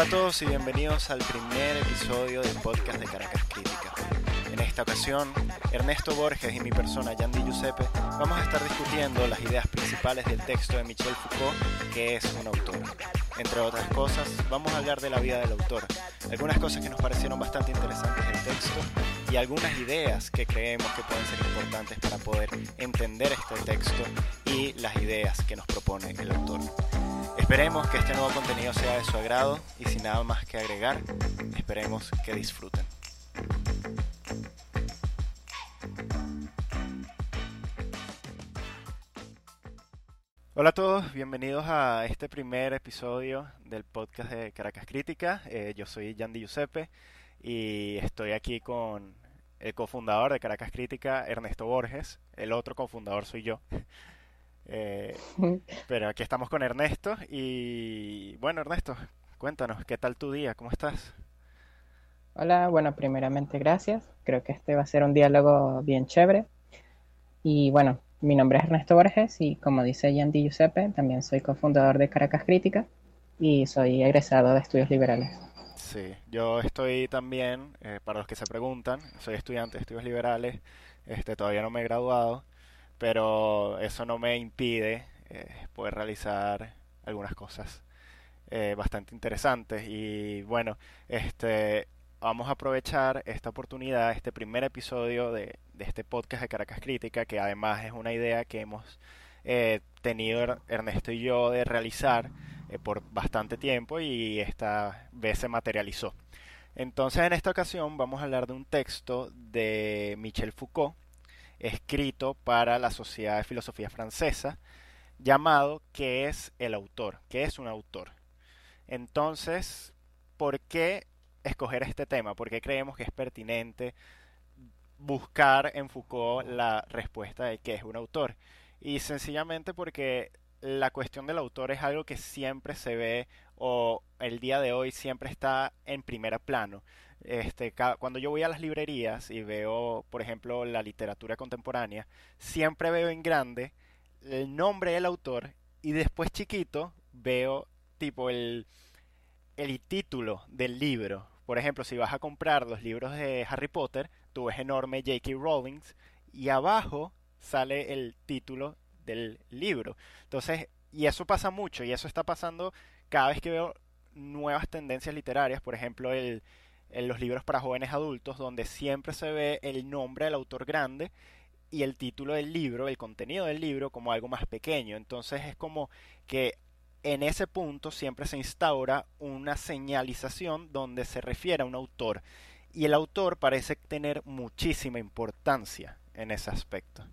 Hola a todos y bienvenidos al primer episodio del podcast de Caracas Crítica. En esta ocasión, Ernesto Borges y mi persona Yandy Giuseppe vamos a estar discutiendo las ideas principales del texto de Michel Foucault, que es un autor. Entre otras cosas, vamos a hablar de la vida del autor, algunas cosas que nos parecieron bastante interesantes del texto y algunas ideas que creemos que pueden ser importantes para poder entender este texto y las ideas que nos propone el autor. Esperemos que este nuevo contenido sea de su agrado y sin nada más que agregar, esperemos que disfruten. Hola a todos, bienvenidos a este primer episodio del podcast de Caracas Crítica. Eh, yo soy Yandy Giuseppe y estoy aquí con el cofundador de Caracas Crítica, Ernesto Borges. El otro cofundador soy yo. Eh, pero aquí estamos con Ernesto y bueno, Ernesto, cuéntanos, ¿qué tal tu día? ¿Cómo estás? Hola, bueno, primeramente gracias. Creo que este va a ser un diálogo bien chévere. Y bueno, mi nombre es Ernesto Borges y como dice Yandy Giuseppe, también soy cofundador de Caracas Crítica y soy egresado de estudios liberales. Sí, yo estoy también, eh, para los que se preguntan, soy estudiante de estudios liberales, este, todavía no me he graduado, pero eso no me impide eh, poder realizar algunas cosas eh, bastante interesantes y bueno, este vamos a aprovechar esta oportunidad, este primer episodio de, este podcast de Caracas Crítica, que además es una idea que hemos eh, tenido Ernesto y yo de realizar por bastante tiempo y esta vez se materializó. Entonces en esta ocasión vamos a hablar de un texto de Michel Foucault escrito para la Sociedad de Filosofía Francesa, llamado ¿Qué es el autor? ¿Qué es un autor? Entonces, ¿por qué escoger este tema? ¿Por qué creemos que es pertinente buscar en Foucault la respuesta de qué es un autor? Y sencillamente porque la cuestión del autor es algo que siempre se ve o el día de hoy siempre está en primer plano. Este, cuando yo voy a las librerías y veo, por ejemplo, la literatura contemporánea, siempre veo en grande el nombre del autor y después chiquito veo tipo el, el título del libro. Por ejemplo, si vas a comprar los libros de Harry Potter, tú ves enorme J.K. Rowling y abajo sale el título del libro. Entonces, y eso pasa mucho y eso está pasando cada vez que veo nuevas tendencias literarias, por ejemplo, el, en los libros para jóvenes adultos, donde siempre se ve el nombre del autor grande y el título del libro, el contenido del libro como algo más pequeño. Entonces es como que en ese punto siempre se instaura una señalización donde se refiere a un autor. Y el autor parece tener muchísima importancia en ese aspecto.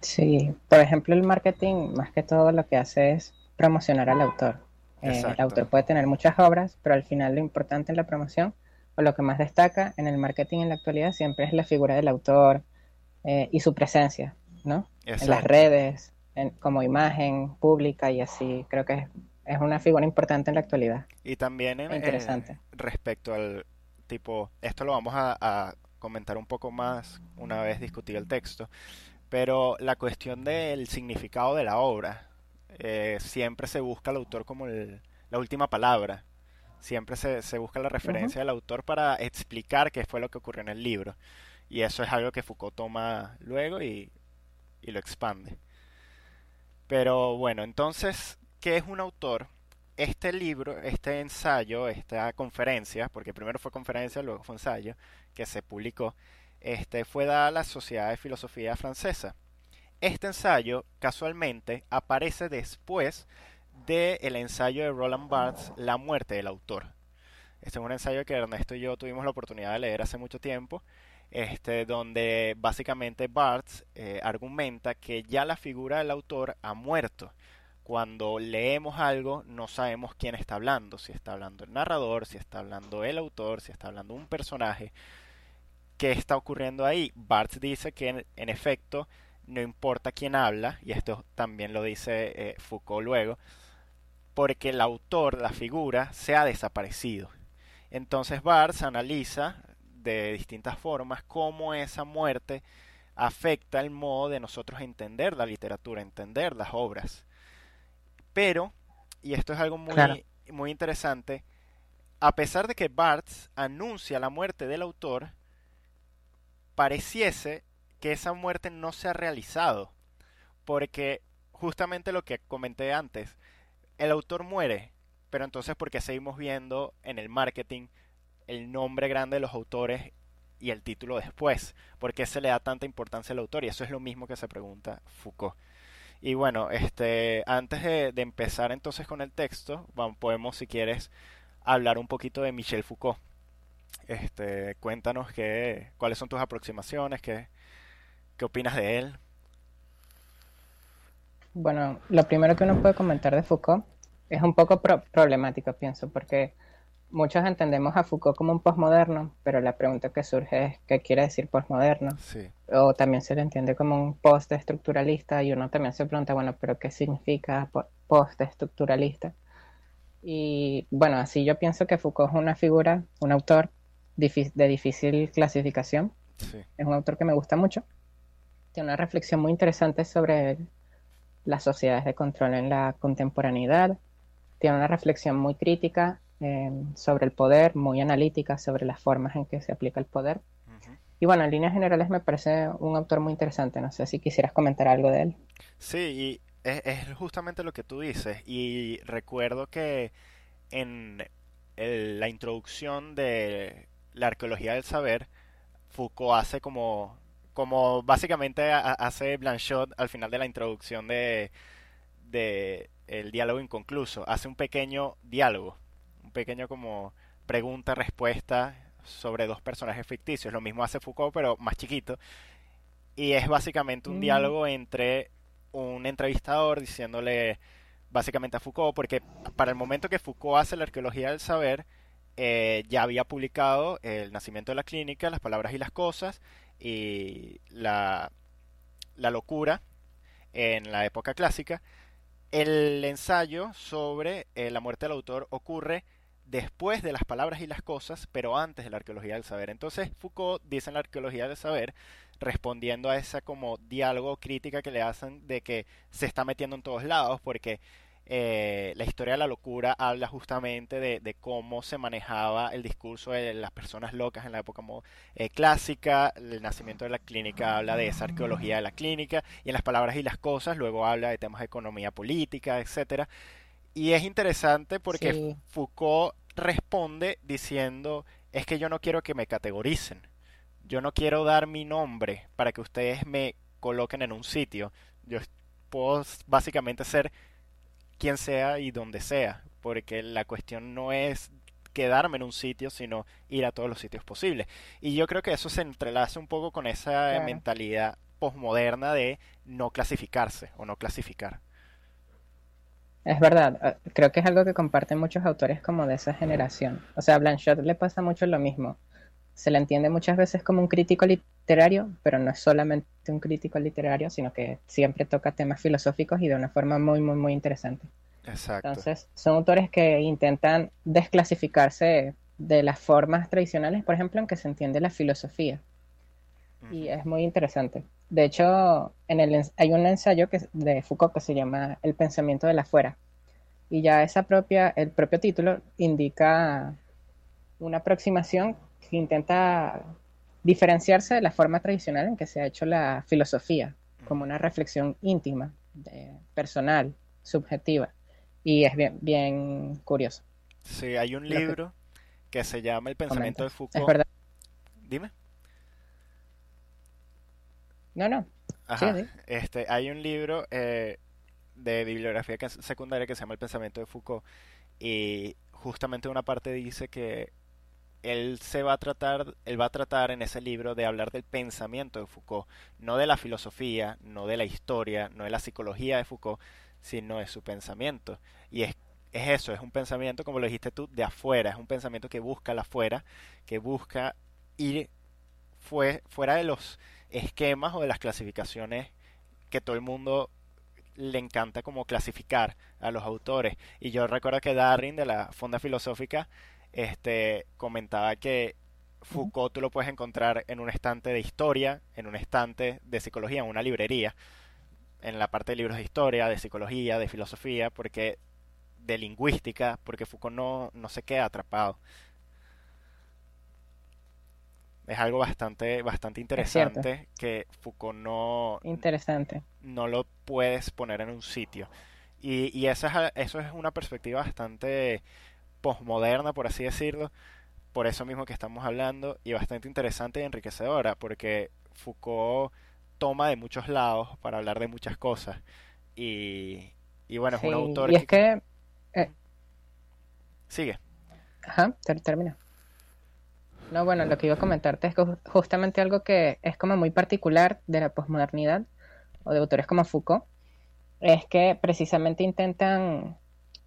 Sí, por ejemplo el marketing más que todo lo que hace es promocionar al autor. Eh, el autor puede tener muchas obras, pero al final lo importante en la promoción o lo que más destaca en el marketing en la actualidad siempre es la figura del autor eh, y su presencia, ¿no? En las redes, como imagen pública y así. Creo que es, una figura importante en la actualidad. Y también en, interesante. respecto al tipo, esto lo vamos a, comentar un poco más una vez discutido el texto, pero la cuestión del significado de la obra, eh, siempre se busca al autor como la última palabra. Siempre se, busca la referencia del autor para explicar qué fue lo que ocurrió en el libro. Y eso es algo que Foucault toma luego y, lo expande. Pero bueno, entonces, ¿qué es un autor? Este libro, este ensayo, esta conferencia, porque primero fue conferencia, luego fue ensayo, que se publicó, este, fue dada a la Sociedad de Filosofía Francesa. Este ensayo, casualmente, aparece después del ensayo de Roland Barthes, La muerte del autor. Este es un ensayo que Ernesto y yo tuvimos la oportunidad de leer hace mucho tiempo, este, donde básicamente Barthes eh, argumenta que ya la figura del autor ha muerto. Cuando leemos algo no sabemos quién está hablando, si está hablando el narrador, si está hablando el autor, si está hablando un personaje. ¿Qué está ocurriendo ahí? Barthes dice que en efecto no importa quién habla, y esto también lo dice eh, Foucault luego, porque el autor, la figura, se ha desaparecido. Entonces Barthes analiza de distintas formas cómo esa muerte afecta el modo de nosotros entender la literatura, entender las obras. Pero, y esto es algo muy, muy interesante, a pesar de que Barthes anuncia la muerte del autor, pareciese que esa muerte no se ha realizado, porque justamente lo que comenté antes, el autor muere, pero entonces porque seguimos viendo en el marketing el nombre grande de los autores y el título después, ¿por qué se le da tanta importancia al autor? Y eso es lo mismo que se pregunta Foucault. Y bueno, este, antes de, empezar entonces con el texto, podemos, si quieres, hablar un poquito de Michel Foucault. Este, cuéntanos qué, cuáles son tus aproximaciones, qué, qué opinas de él. Bueno, lo primero que uno puede comentar de Foucault es un poco problemático, pienso, porque muchos entendemos a Foucault como un postmoderno, pero la pregunta que surge es qué quiere decir postmoderno. O también se le entiende como un postestructuralista y uno también se pregunta, bueno, pero ¿qué significa postestructuralista? Y bueno, así yo pienso que Foucault es una figura, un autor de difícil clasificación. Es un autor que me gusta mucho. Tiene una reflexión muy interesante sobre las sociedades de control en la contemporaneidad. Tiene una reflexión muy crítica Em, sobre el poder, muy analítica sobre las formas en que se aplica el poder. Y bueno, en líneas generales me parece un autor muy interesante. No sé si quisieras comentar algo de él. Sí, y es, justamente lo que tú dices. Y recuerdo que en la introducción de la arqueología del saber, Foucault hace como, como básicamente hace Blanchot al final de la introducción de, de el diálogo inconcluso. Hace un pequeño diálogo pequeño como pregunta-respuesta sobre dos personajes ficticios. Lo mismo hace Foucault, pero más chiquito. Y es básicamente un mm. diálogo entre un entrevistador diciéndole básicamente a Foucault, porque para el momento que Foucault hace la arqueología del saber, eh, ya había publicado El nacimiento de la clínica, Las palabras y las cosas, y La, la locura en la época clásica. El ensayo sobre eh, la muerte del autor ocurre después de las palabras y las cosas, pero antes de la arqueología del saber. Entonces Foucault dice en la arqueología del saber, respondiendo a esa como diálogo crítica que le hacen de que se está metiendo en todos lados, porque eh, la historia de la locura habla justamente de, cómo se manejaba el discurso de las personas locas en la época eh, clásica, el nacimiento de la clínica habla de esa arqueología de la clínica, y en las palabras y las cosas luego habla de temas de economía política, etcétera. Y es interesante porque Foucault responde diciendo, es que yo no quiero que me categoricen, yo no quiero dar mi nombre para que ustedes me coloquen en un sitio, yo puedo básicamente ser quien sea y donde sea, porque la cuestión no es quedarme en un sitio, sino ir a todos los sitios posibles. Y yo creo que eso se entrelaza un poco con esa mentalidad posmoderna de no clasificarse o no clasificar. Es verdad, ah, creo que es algo que comparten muchos autores como de esa generación. O sea, a Blanchot le pasa mucho lo mismo. Se le entiende muchas veces como un crítico literario, pero no es solamente un crítico literario, sino que siempre toca temas filosóficos y de una forma muy, muy, muy interesante. Exacto. Entonces, son autores que intentan desclasificarse de las formas tradicionales, por ejemplo, en que se entiende la filosofía. Y es muy interesante. De hecho, en el, hay un ensayo que, de Foucault que se llama El pensamiento de la fuera. Y ya esa propia, el propio título indica una aproximación que intenta diferenciarse de la forma tradicional en que se ha hecho la filosofía, como una reflexión íntima, personal, subjetiva. Y es bien, bien curioso. Sí, hay un libro que... se llama El pensamiento de Foucault. Es verdad. Dime. No, no. Este, hay un libro eh, de bibliografía secundaria que se llama El pensamiento de Foucault y justamente una parte dice que él se va a tratar, él va a tratar en ese libro de hablar del pensamiento de Foucault, no de la filosofía, no de la historia, no de la psicología de Foucault, sino de su pensamiento. Y es, es eso, es un pensamiento, como lo dijiste tú, de afuera, es un pensamiento que busca la afuera, que busca ir fue, fuera de los esquemas o de las clasificaciones que todo el mundo le encanta como clasificar a los autores. Y yo recuerdo que Darwin de la Fonda Filosófica este, comentaba que Foucault tú lo puedes encontrar en un estante de historia, en un estante de psicología, en una librería, en la parte de libros de historia, de psicología, de filosofía, porque de lingüística, porque Foucault no, no se queda atrapado. Es algo bastante, bastante interesante que Foucault no, interesante. no lo puedes poner en un sitio. Y, y esa es, eso es una perspectiva bastante posmoderna, por así decirlo, por eso mismo que estamos hablando, y bastante interesante y enriquecedora, porque Foucault toma de muchos lados para hablar de muchas cosas. Y, y bueno, es un autor... Y es que... Eh, Sigue. Ajá, termina. No, bueno, lo que iba a comentarte es que justamente algo que es como muy particular de la posmodernidad o de autores como Foucault es que precisamente intentan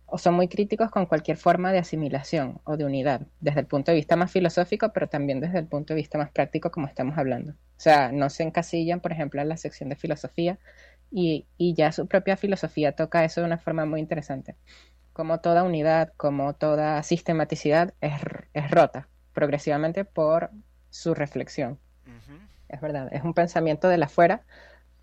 o son muy críticos con cualquier forma de asimilación o de unidad, desde el punto de vista más filosófico, pero también desde el punto de vista más práctico, como estamos hablando. O sea, no se encasillan, por ejemplo, en la sección de filosofía y, y ya su propia filosofía toca eso de una forma muy interesante. Como toda unidad, como toda sistematicidad es, es rota progresivamente por su reflexión. Es verdad, es un pensamiento de la afuera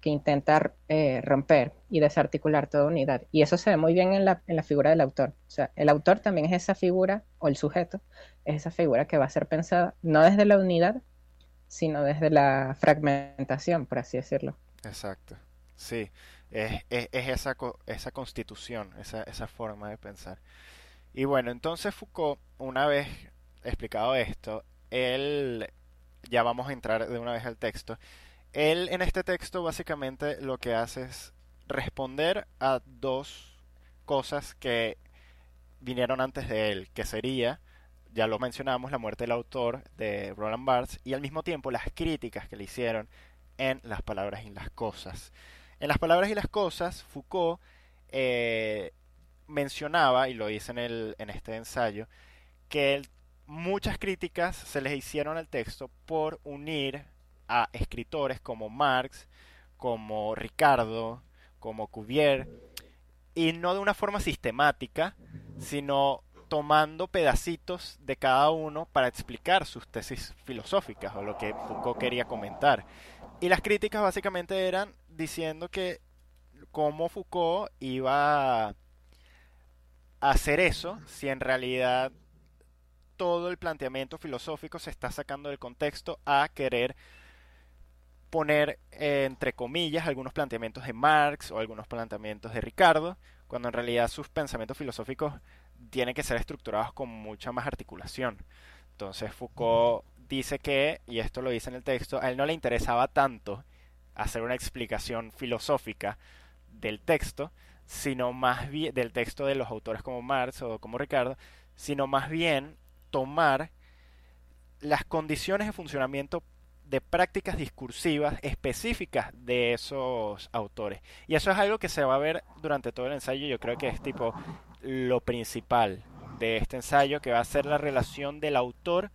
que intenta eh, romper y desarticular toda unidad. Y eso se ve muy bien en la, en la figura del autor. O sea, el autor también es esa figura, o el sujeto, es esa figura que va a ser pensada no desde la unidad, sino desde la fragmentación, por así decirlo. Exacto. Sí, es, es, es esa, esa constitución, esa, esa forma de pensar. Y bueno, entonces Foucault, una vez explicado esto, él, ya vamos a entrar de una vez al texto, él en este texto básicamente lo que hace es responder a dos cosas que vinieron antes de él, que sería, ya lo mencionamos, la muerte del autor de Roland Barthes y al mismo tiempo las críticas que le hicieron en las palabras y las cosas. En las palabras y las cosas, Foucault eh, mencionaba, y lo dice en, el, en este ensayo, que muchas críticas se les hicieron al texto por unir a escritores como Marx, como Ricardo, como Cuvier, y no de una forma sistemática, sino tomando pedacitos de cada uno para explicar sus tesis filosóficas o lo que Foucault quería comentar. Y las críticas básicamente eran diciendo que cómo Foucault iba a hacer eso si en realidad todo el planteamiento filosófico se está sacando del contexto a querer poner eh, entre comillas algunos planteamientos de Marx o algunos planteamientos de Ricardo, cuando en realidad sus pensamientos filosóficos tienen que ser estructurados con mucha más articulación. Entonces Foucault dice que, y esto lo dice en el texto, a él no le interesaba tanto hacer una explicación filosófica del texto, sino más bien del texto de los autores como Marx o como Ricardo, sino más bien tomar las condiciones de funcionamiento de prácticas discursivas específicas de esos autores. Y eso es algo que se va a ver durante todo el ensayo. Yo creo que es tipo lo principal de este ensayo, que va a ser la relación del autor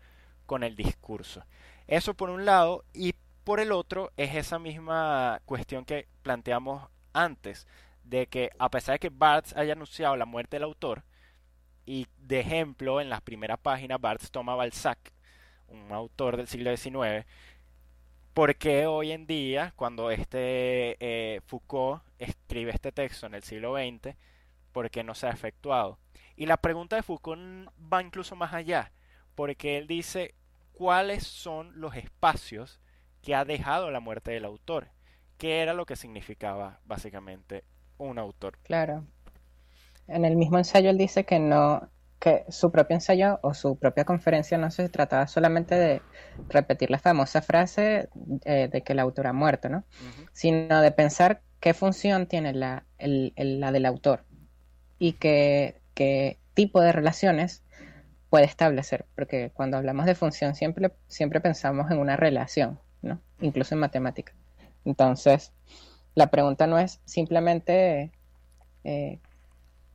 con el discurso. Eso por un lado, y por el otro es esa misma cuestión que planteamos antes, de que a pesar de que Barthes haya anunciado la muerte del autor, y de ejemplo en las primeras páginas Barthes toma Balzac, un autor del siglo XIX, ¿Por qué hoy en día, cuando este eh, Foucault escribe este texto en el siglo XX, por qué no se ha efectuado? Y la pregunta de Foucault va incluso más allá, porque él dice cuáles son los espacios que ha dejado la muerte del autor, qué era lo que significaba básicamente un autor. Claro. En el mismo ensayo él dice que no, que su propio ensayo o su propia conferencia no se trataba solamente de repetir la famosa frase eh, de que el autor ha muerto, ¿no? Sino de pensar qué función tiene la, la del autor y qué, qué, tipo de relaciones puede establecer, porque cuando hablamos de función siempre, siempre pensamos en una relación, ¿no? Incluso en matemática. Entonces, la pregunta no es simplemente eh,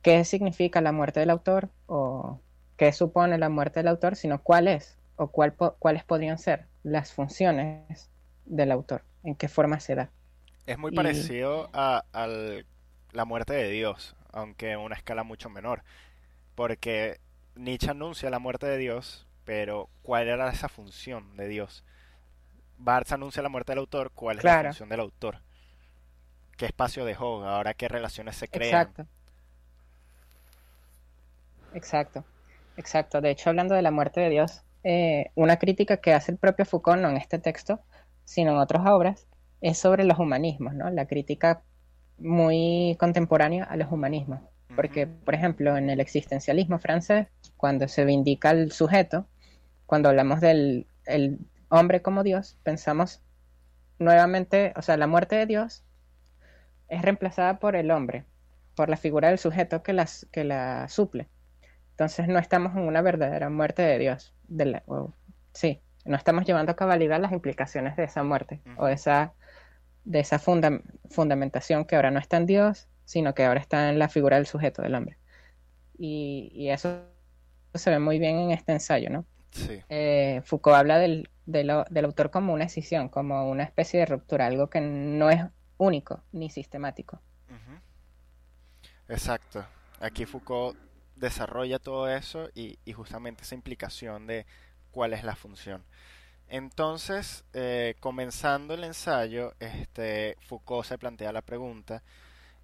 qué significa la muerte del autor o qué supone la muerte del autor, sino cuál es o cuál cuáles podrían ser las funciones del autor, en qué forma se da. Es muy parecido a, la muerte de Dios, aunque en una escala mucho menor, porque Nietzsche anuncia la muerte de Dios, pero ¿cuál era esa función de Dios? Barthes anuncia la muerte del autor, ¿cuál es la función del autor? ¿Qué espacio dejó? Ahora qué relaciones se crean? Exacto. Exacto, exacto. De hecho, hablando de la muerte de Dios, eh, una crítica que hace el propio Foucault, no en este texto, sino en otras obras, es sobre los humanismos, ¿no? La crítica muy contemporánea a los humanismos. Porque, por ejemplo, en el existencialismo francés, cuando se vindica el sujeto, cuando hablamos del hombre como Dios, pensamos nuevamente, o sea, la muerte de Dios es reemplazada por el hombre, por la figura del sujeto que, las, que la suple. Entonces no estamos en una verdadera muerte de Dios. De sí, no estamos llevando a cabalidad las implicaciones de esa muerte o de esa, de esa fundamentación que ahora no está en Dios, sino que ahora está en la figura del sujeto, del hombre. Y, eso se ve muy bien en este ensayo, ¿no? Sí. Eh, Foucault habla del, del, autor como una escisión, como una especie de ruptura, algo que no es único ni sistemático. Exacto. Aquí Foucault desarrolla todo eso y, justamente esa implicación de cuál es la función. Entonces, eh, comenzando el ensayo, este, Foucault se plantea la pregunta,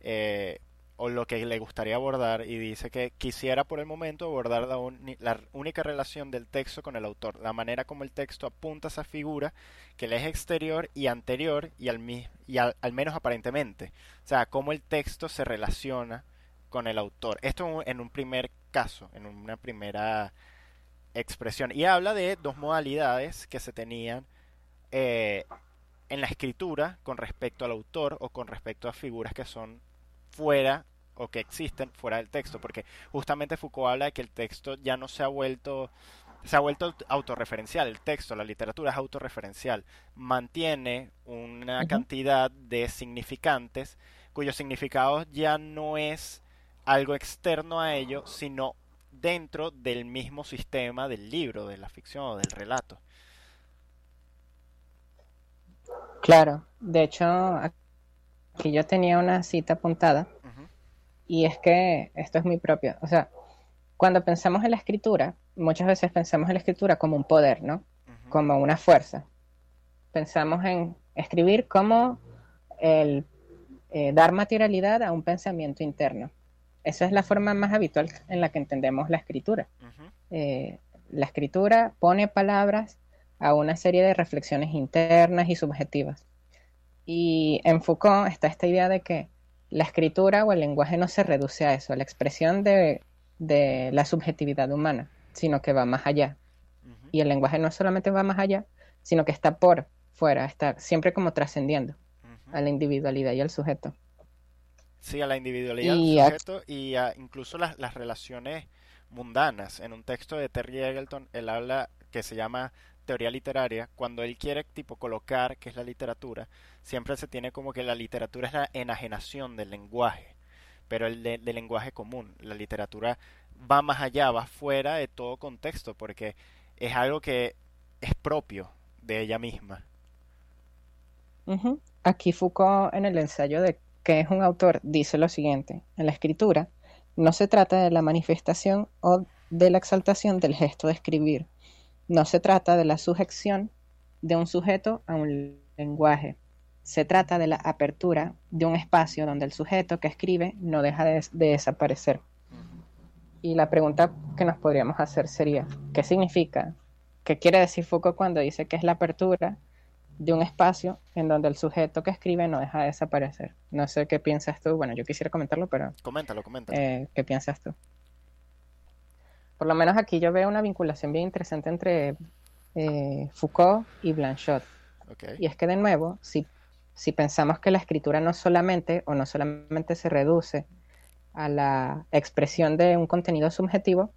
eh, o lo que le gustaría abordar y dice que quisiera por el momento abordar la, única relación del texto con el autor, la manera como el texto apunta a esa figura que le es exterior y anterior y al, y al, menos aparentemente, o sea, cómo el texto se relaciona con el autor. Esto en un primer caso, en una primera expresión. Y habla de dos modalidades que se tenían eh, en la escritura con respecto al autor o con respecto a figuras que son fuera o que existen fuera del texto, porque justamente Foucault habla de que el texto ya no se ha vuelto se ha vuelto autorreferencial, el texto, la literatura es autorreferencial, mantiene una cantidad de significantes cuyos significados ya no es algo externo a ello, sino dentro del mismo sistema del libro, de la ficción o del relato. Claro, de hecho, aquí yo tenía una cita apuntada y es que esto es muy propio. O sea, cuando pensamos en la escritura, muchas veces pensamos en la escritura como un poder, ¿no? Como una fuerza. Pensamos en escribir como el eh, dar materialidad a un pensamiento interno. Esa es la forma más habitual en la que entendemos la escritura. Eh, la escritura pone palabras a una serie de reflexiones internas y subjetivas. Y en Foucault está esta idea de que la escritura o el lenguaje no se reduce a eso, a la expresión de, la subjetividad humana, sino que va más allá. Y el lenguaje no solamente va más allá, sino que está por fuera, está siempre como trascendiendo a la individualidad y al sujeto. Sí, a la individualidad y del sujeto y a incluso las, las relaciones mundanas. En un texto de Terry Eggleton, él habla que se llama teoría literaria, cuando él quiere tipo colocar qué es la literatura, siempre se tiene como que la literatura es la enajenación del lenguaje, pero el del lenguaje común. La literatura va más allá, va fuera de todo contexto, porque es algo que es propio de ella misma. Aquí Foucault en el ensayo de que es un autor dice lo siguiente, en la escritura no se trata de la manifestación o de la exaltación del gesto de escribir, no se trata de la sujeción de un sujeto a un lenguaje. Se trata de la apertura de un espacio donde el sujeto que escribe no deja de, desaparecer. Y la pregunta que nos podríamos hacer sería, ¿qué significa? ¿Qué quiere decir Foucault cuando dice que es la apertura de un espacio en donde el sujeto que escribe no deja de desaparecer? No sé qué piensas tú. Bueno, yo quisiera comentarlo, pero... Coméntalo, coméntalo. Eh, ¿Qué piensas tú? Por lo menos aquí yo veo una vinculación bien interesante entre eh, Foucault y Blanchot. Y es que de nuevo, si, si pensamos que la escritura no solamente o no solamente se reduce a la expresión de un contenido subjetivo,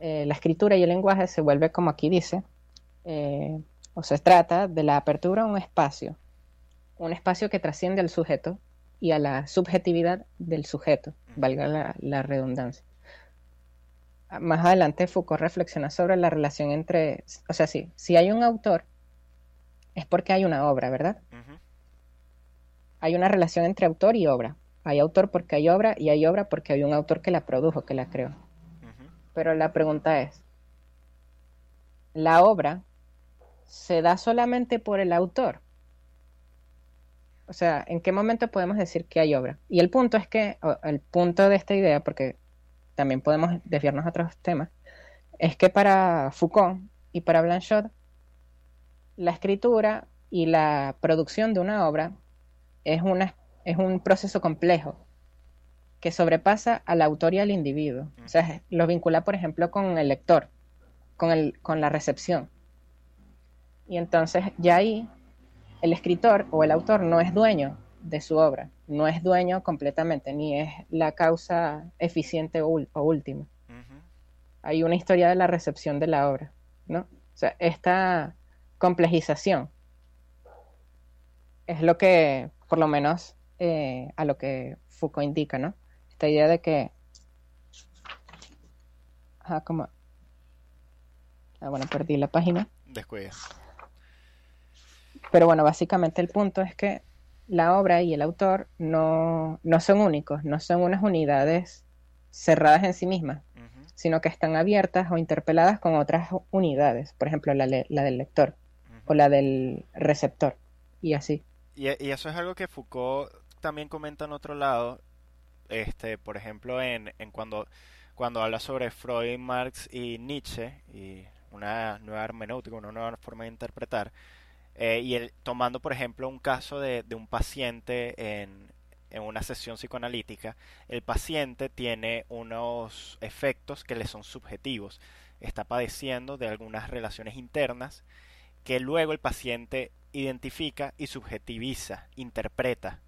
eh, la escritura y el lenguaje se vuelve como aquí dice, eh, o se trata de la apertura a un espacio, un espacio que trasciende al sujeto y a la subjetividad del sujeto, valga la redundancia más adelante Foucault reflexiona sobre la relación entre, o sea, sí, si hay un autor, es porque hay una obra, ¿verdad? Hay una relación entre autor y obra. Hay autor porque hay obra y hay obra porque hay un autor que la produjo, que la creó. Pero la pregunta es, ¿la obra se da solamente por el autor? O sea, ¿en qué momento podemos decir que hay obra? Y el punto es que, el punto de esta idea, porque también podemos desviarnos a otros temas, es que para Foucault y para Blanchot, la escritura y la producción de una obra es, una, es un proceso complejo que sobrepasa al autor y al individuo. O sea, lo vincula, por ejemplo, con el lector, con, el, con la recepción. Y entonces ya ahí el escritor o el autor no es dueño de su obra, no es dueño completamente, ni es la causa eficiente o, última. Hay una historia de la recepción de la obra, ¿no? O sea, esta complejización es lo que, por lo menos, eh, a lo que Foucault indica, ¿no? Esta idea de que... Ah, como... Ah, bueno, perdí la página. Descuida. Pero bueno, básicamente el punto es que la obra y el autor no, son únicos, no son unas unidades cerradas en sí mismas, sino que están abiertas o interpeladas con otras unidades, por ejemplo, la, del lector o la del receptor, y así. Y, eso es algo que Foucault también comenta en otro lado, este, por ejemplo, en, en cuando, cuando habla sobre Freud, Marx y Nietzsche, y una nueva hermenéutica, una nueva forma de interpretar, eh, y él, tomando, por ejemplo, un caso de, un paciente en, en, una sesión psicoanalítica, el paciente tiene unos efectos que le son subjetivos. Está padeciendo de algunas relaciones internas que luego el paciente identifica y subjetiviza, interpreta.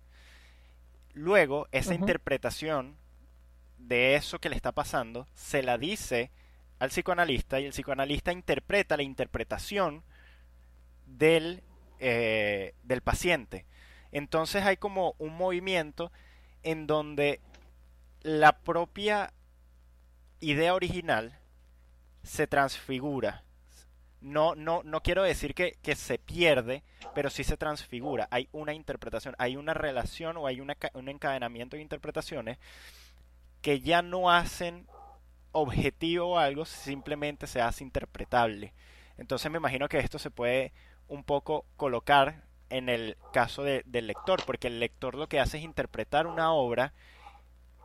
Luego, esa interpretación de eso que le está pasando se la dice al psicoanalista y el psicoanalista interpreta la interpretación del, eh, del paciente. Entonces hay como un movimiento en donde la propia idea original se transfigura. No, no, no quiero decir que, se pierde, pero sí se transfigura. Hay una interpretación, hay una relación o hay un encadenamiento de interpretaciones que ya no hacen objetivo algo, simplemente se hace interpretable. Entonces me imagino que esto se puede un poco colocar en el caso del lector, porque el lector lo que hace es interpretar una obra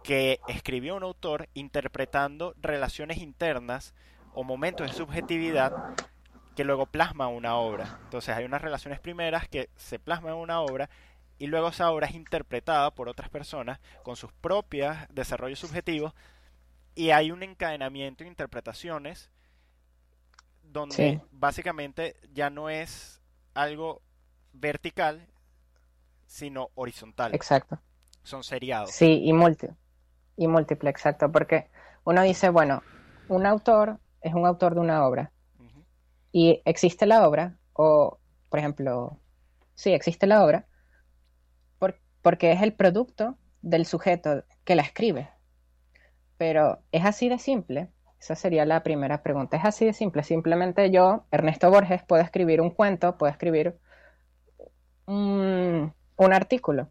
que escribió un autor interpretando relaciones internas o momentos de subjetividad que luego plasma una obra. Entonces hay unas relaciones primeras que se plasman en una obra y luego esa obra es interpretada por otras personas con sus propios desarrollos subjetivos y hay un encadenamiento de interpretaciones donde básicamente ya no es algo vertical, sino horizontal. Exacto. Son seriados. Sí, y, multi y múltiple, exacto, porque uno dice, bueno, un autor es un autor de una obra y existe la obra, o por ejemplo, sí, existe la obra, porque es el producto del sujeto que la escribe. Pero es así de simple esa sería la primera pregunta. Es así de simple. Simplemente yo, Ernesto Borges, puedo escribir un cuento, puedo escribir un, artículo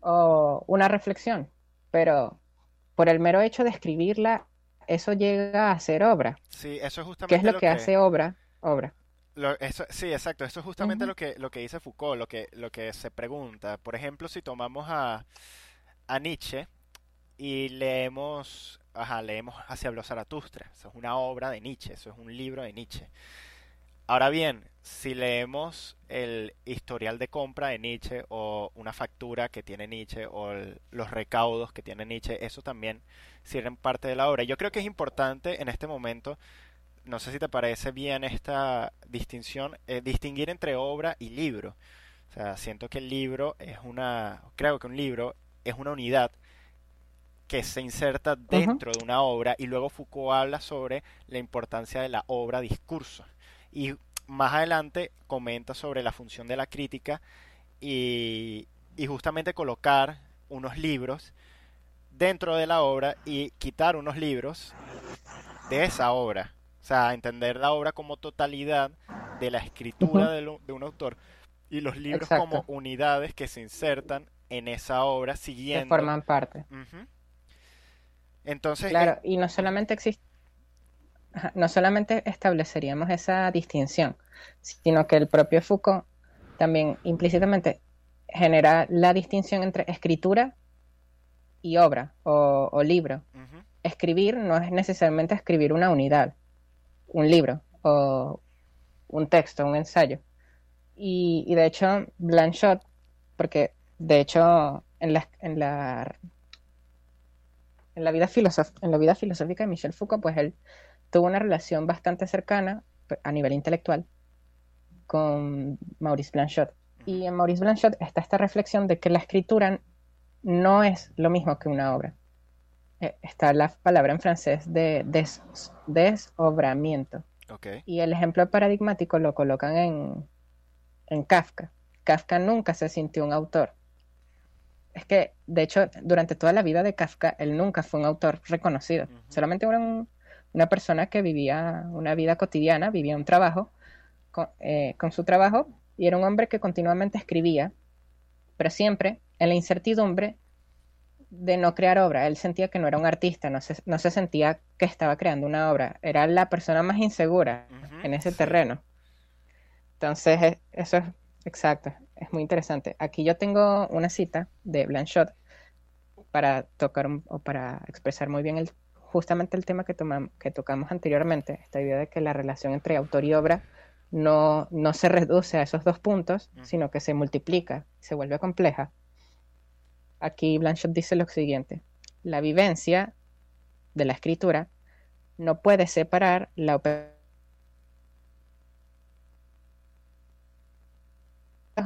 o una reflexión, pero por el mero hecho de escribirla, eso llega a ser obra. Sí, eso es justamente ¿Qué es lo, que, hace obra? Obra. sí, exacto. Eso es justamente lo que lo que dice Foucault, lo que lo que se pregunta. Por ejemplo, si tomamos a, a Nietzsche y leemos ajá, leemos Hacia habló Zaratustra. Eso es una obra de Nietzsche, eso es un libro de Nietzsche. Ahora bien, si leemos el historial de compra de Nietzsche o una factura que tiene Nietzsche o los recaudos que tiene Nietzsche, eso también sirven parte de la obra. Yo creo que es importante en este momento, no sé si te parece bien esta distinción, eh, distinguir entre obra y libro. O sea, siento que el libro es una, creo que un libro es una unidad que se inserta dentro de una obra y luego Foucault habla sobre la importancia de la obra discurso. Y más adelante comenta sobre la función de la crítica y, y justamente colocar unos libros dentro de la obra y quitar unos libros de esa obra. O sea, entender la obra como totalidad de la escritura de, un autor y los libros como unidades que se insertan en esa obra siguiendo. Que forman parte. Entonces. Claro, eh, y no solamente existe. No solamente estableceríamos esa distinción, sino que el propio Foucault también implícitamente genera la distinción entre escritura y obra o, libro. escribir no es necesariamente escribir una unidad, un libro o un texto, un ensayo. Y, de hecho, Blanchot, porque de hecho en la, en la, en la, vida, en la vida filosófica de Michel Foucault, pues él tuvo una relación bastante cercana pues, a nivel intelectual con Maurice Blanchot. Y en Maurice Blanchot está esta reflexión de que la escritura no es lo mismo que una obra. Eh, está la palabra en francés de desobramiento. Y el ejemplo paradigmático lo colocan en, en Kafka. Kafka nunca se sintió un autor. Es que, de hecho, durante toda la vida de Kafka, él nunca fue un autor reconocido. Solamente era una persona que vivía una vida cotidiana, vivía un trabajo eh, con, su trabajo y era un hombre que continuamente escribía, pero siempre en la incertidumbre de no crear obra. Él sentía que no era un artista, no se, no se sentía que estaba creando una obra. Era la persona más insegura en ese terreno. Entonces, e, eso es exacto, es muy interesante. Aquí yo tengo una cita de Blanchot para tocar o para expresar muy bien el, justamente el tema que, tomamos, que tocamos anteriormente, esta idea de que la relación entre autor y obra no, no se reduce a esos dos puntos, sino que se multiplica, se vuelve compleja. Aquí Blanchot dice lo siguiente, la vivencia de la escritura no puede separar la operación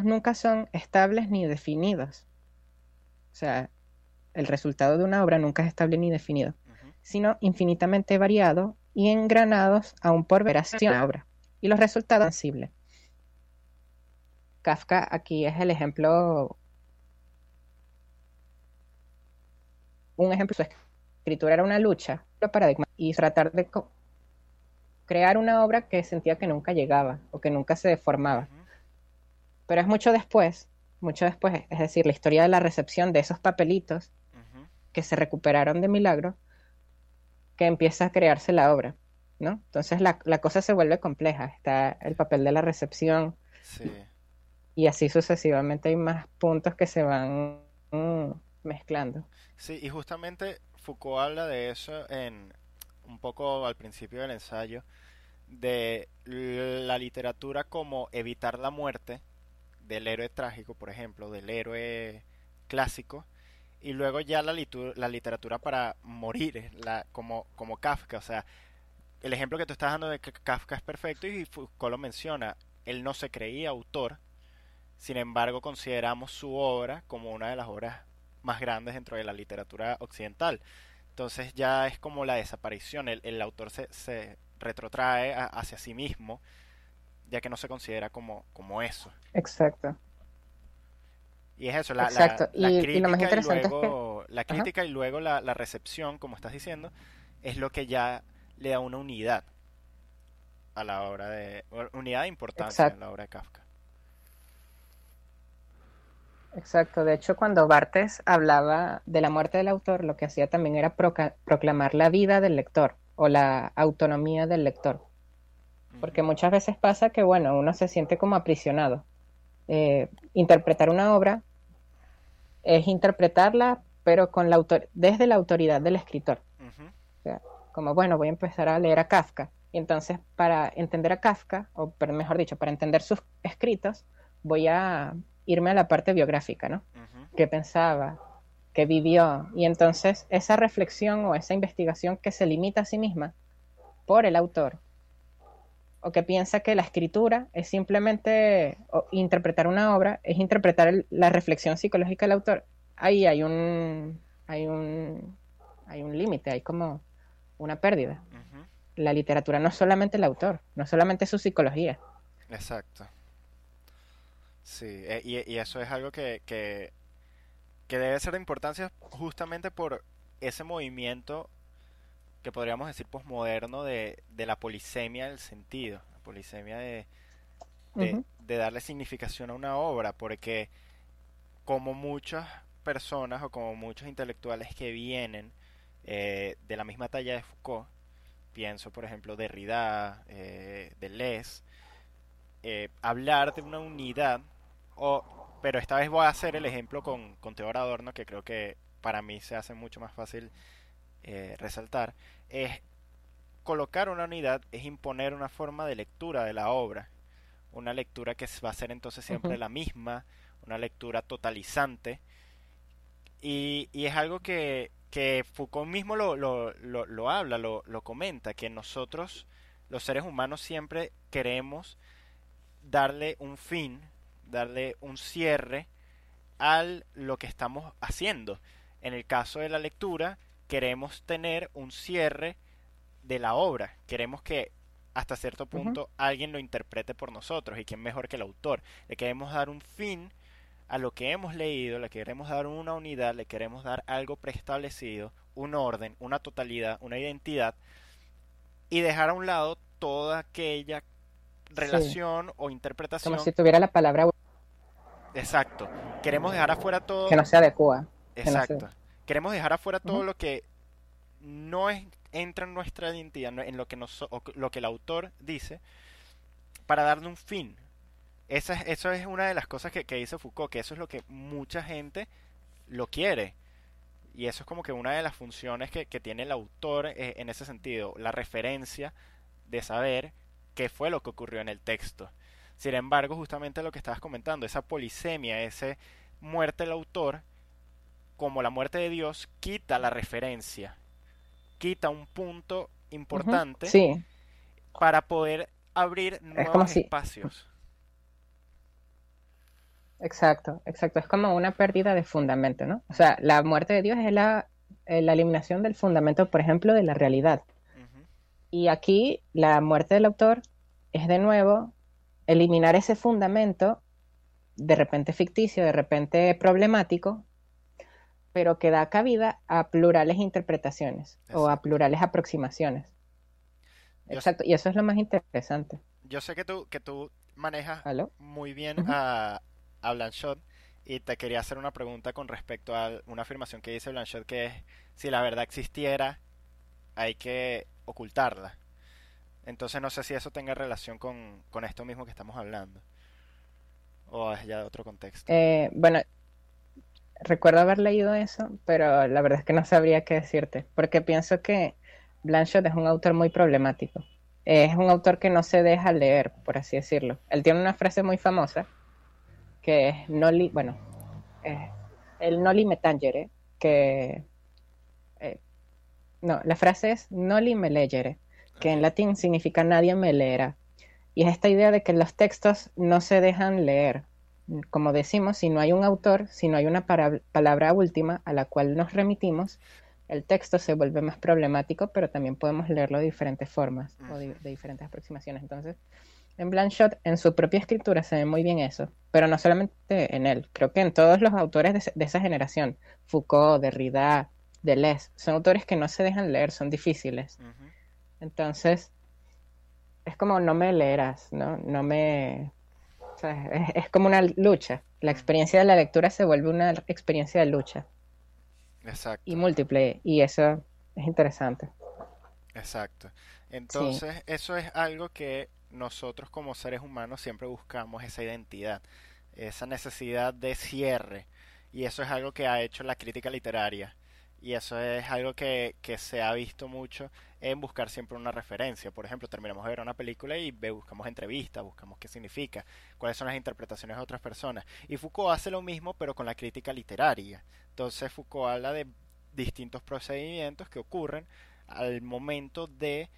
nunca son estables ni definidos. O sea, el resultado de una obra nunca es estable ni definido, sino infinitamente variado y engranados aún por veración la obra y los resultados sensibles. Kafka aquí es el ejemplo, un ejemplo, su escritura era una lucha, paradigma, y tratar de crear una obra que sentía que nunca llegaba o que nunca se deformaba. Pero es mucho después, mucho después, es decir, la historia de la recepción de esos papelitos que se recuperaron de milagro, que empieza a crearse la obra. Entonces la, cosa se vuelve compleja. Está el papel de la recepción. Y así sucesivamente hay más puntos que se van mm, mezclando. Sí, y justamente Foucault habla de eso en un poco al principio del ensayo, de la literatura como evitar la muerte del héroe trágico, por ejemplo, del héroe clásico, y luego ya la, la literatura para morir, la, como, como Kafka, o sea, el ejemplo que tú estás dando de que Kafka es perfecto y Foucault lo menciona, él no se creía autor, sin embargo consideramos su obra como una de las obras más grandes dentro de la literatura occidental. Entonces ya es como la desaparición, el, autor se, se retrotrae hacia sí mismo, ya que no se considera como, como eso. Exacto. Y es eso, la, crítica y, luego, la crítica y luego la, la recepción, como estás diciendo, es lo que ya le da una unidad a la obra de unidad de importancia en la obra de Kafka. Exacto, de hecho cuando Bartes hablaba de la muerte del autor, lo que hacía también era proclamar la vida del lector o la autonomía del lector. Porque muchas veces pasa que, bueno, uno se siente como aprisionado. Eh, interpretar una obra es interpretarla, pero con la autor desde la autoridad del escritor como, bueno, voy a empezar a leer a Kafka. Y entonces, para entender a Kafka, o mejor dicho, para entender sus escritos, voy a irme a la parte biográfica, ¿no? ¿Qué pensaba? ¿Qué vivió? Y entonces, esa reflexión o esa investigación que se limita a sí misma por el autor, o que piensa que la escritura es simplemente interpretar una obra, es interpretar la reflexión psicológica del autor, ahí hay un, hay un, hay un límite, hay como una pérdida. La literatura no es solamente el autor, no es solamente su psicología. Exacto. Sí, e, y, eso es algo que, que, debe ser de importancia justamente por ese movimiento que podríamos decir posmoderno de, de la polisemia del sentido, la polisemia de, de, darle significación a una obra, porque como muchas personas o como muchos intelectuales que vienen eh, de la misma talla de Foucault, pienso por ejemplo de Derrida, eh, de Les, eh, hablar de una unidad, o, pero esta vez voy a hacer el ejemplo con, con Teodoro Adorno, que creo que para mí se hace mucho más fácil eh, resaltar es colocar una unidad es imponer una forma de lectura de la obra, una lectura que va a ser entonces siempre la misma, una lectura totalizante, y, y es algo que, que Foucault mismo lo, lo, lo, habla, lo, lo comenta, que nosotros, los seres humanos, siempre queremos darle un fin, darle un cierre a lo que estamos haciendo. En el caso de la lectura, queremos tener un cierre de la obra. Queremos que hasta cierto punto alguien lo interprete por nosotros y quién mejor que el autor. Le queremos dar un fin a lo que hemos leído, le queremos dar una unidad, le queremos dar algo preestablecido, un orden, una totalidad, una identidad y dejar a un lado toda aquella relación o interpretación. Como si tuviera la palabra. Exacto. Queremos dejar afuera todo. Que no se adecua. Exacto. Queremos dejar afuera todo lo que no es, entra en nuestra identidad, en lo que, nos, lo que el autor dice, para darle un fin. Esa, eso es una de las cosas que, dice Foucault, que eso es lo que mucha gente lo quiere. Y eso es como que una de las funciones que, tiene el autor eh, en ese sentido, la referencia de saber qué fue lo que ocurrió en el texto. Sin embargo, justamente lo que estabas comentando, esa polisemia, ese muerte del autor, como la muerte de Dios, quita la referencia, quita un punto importante para poder abrir nuevos espacios. Exacto, exacto. Es como una pérdida de fundamento, ¿no? O sea, la muerte de Dios es la, eh, la eliminación del fundamento, por ejemplo, de la realidad. Y aquí la muerte del autor es de nuevo eliminar ese fundamento, de repente ficticio, de repente problemático, pero que da cabida a plurales interpretaciones o a plurales aproximaciones. Exacto, y eso es lo más interesante. Yo sé que tú, que tú manejas muy bien a, a Blanchot y te quería hacer una pregunta con respecto a una afirmación que dice Blanchot que es si la verdad existiera hay que ocultarla. Entonces no sé si eso tenga relación con, con esto mismo que estamos hablando. O es ya de otro contexto. Eh, bueno, recuerdo haber leído eso, pero la verdad es que no sabría qué decirte, porque pienso que Blanchot es un autor muy problemático. Es un autor que no se deja leer, por así decirlo. Él tiene una frase muy famosa que es Noli, bueno, el Noli me tangere, que eh, no, la frase es Noli me legere, que en latín significa nadie me leerá. Y es esta idea de que los textos no se dejan leer, como decimos, si no hay un autor, si no hay una palabra última a la cual nos remitimos, el texto se vuelve más problemático, pero también podemos leerlo de diferentes formas o de, diferentes aproximaciones. Entonces, en Blanchot, en su propia escritura, se ve muy bien eso, pero no solamente en él, creo que en todos los autores de, esa generación, Foucault, Derrida, Deleuze, son autores que no se dejan leer, son difíciles. Entonces, es como no me leerás, ¿no? No me es, como una lucha. La experiencia de la lectura se vuelve una experiencia de lucha. Exacto. Y múltiple. Y eso es interesante. Exacto. Entonces, eso es algo que nosotros como seres humanos siempre buscamos esa identidad, esa necesidad de cierre. Y eso es algo que ha hecho la crítica literaria. Y eso es algo que, que se ha visto mucho en buscar siempre una referencia. Por ejemplo, terminamos de ver una película y buscamos entrevistas, buscamos qué significa, cuáles son las interpretaciones de otras personas. Y Foucault hace lo mismo, pero con la crítica literaria. Entonces Foucault habla de distintos procedimientos que ocurren al momento de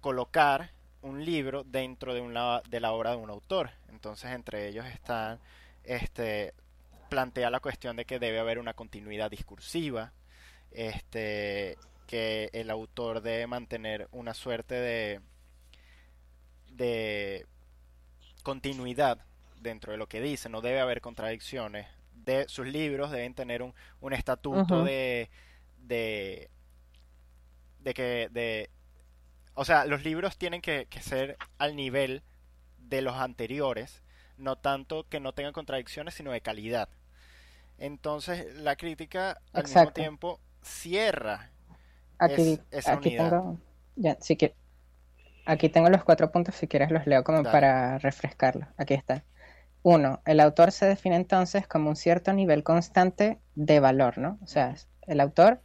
colocar un libro dentro de, una, de la obra de un autor. Entonces, entre ellos están, este, plantea la cuestión de que debe haber una continuidad discursiva, este, que el autor debe mantener una suerte de, de continuidad dentro de lo que dice, no debe haber contradicciones. De, sus libros deben tener un, un estatuto de, de, de que de o sea, los libros tienen que, ser al nivel de los anteriores, no tanto que no tengan contradicciones, sino de calidad. Entonces, la crítica al mismo tiempo cierra aquí, aquí Tengo, ya, que, aquí tengo los cuatro puntos, si quieres los leo como para refrescarlo. Aquí está. Uno, el autor se define entonces como un cierto nivel constante de valor, ¿no? O sea, el autor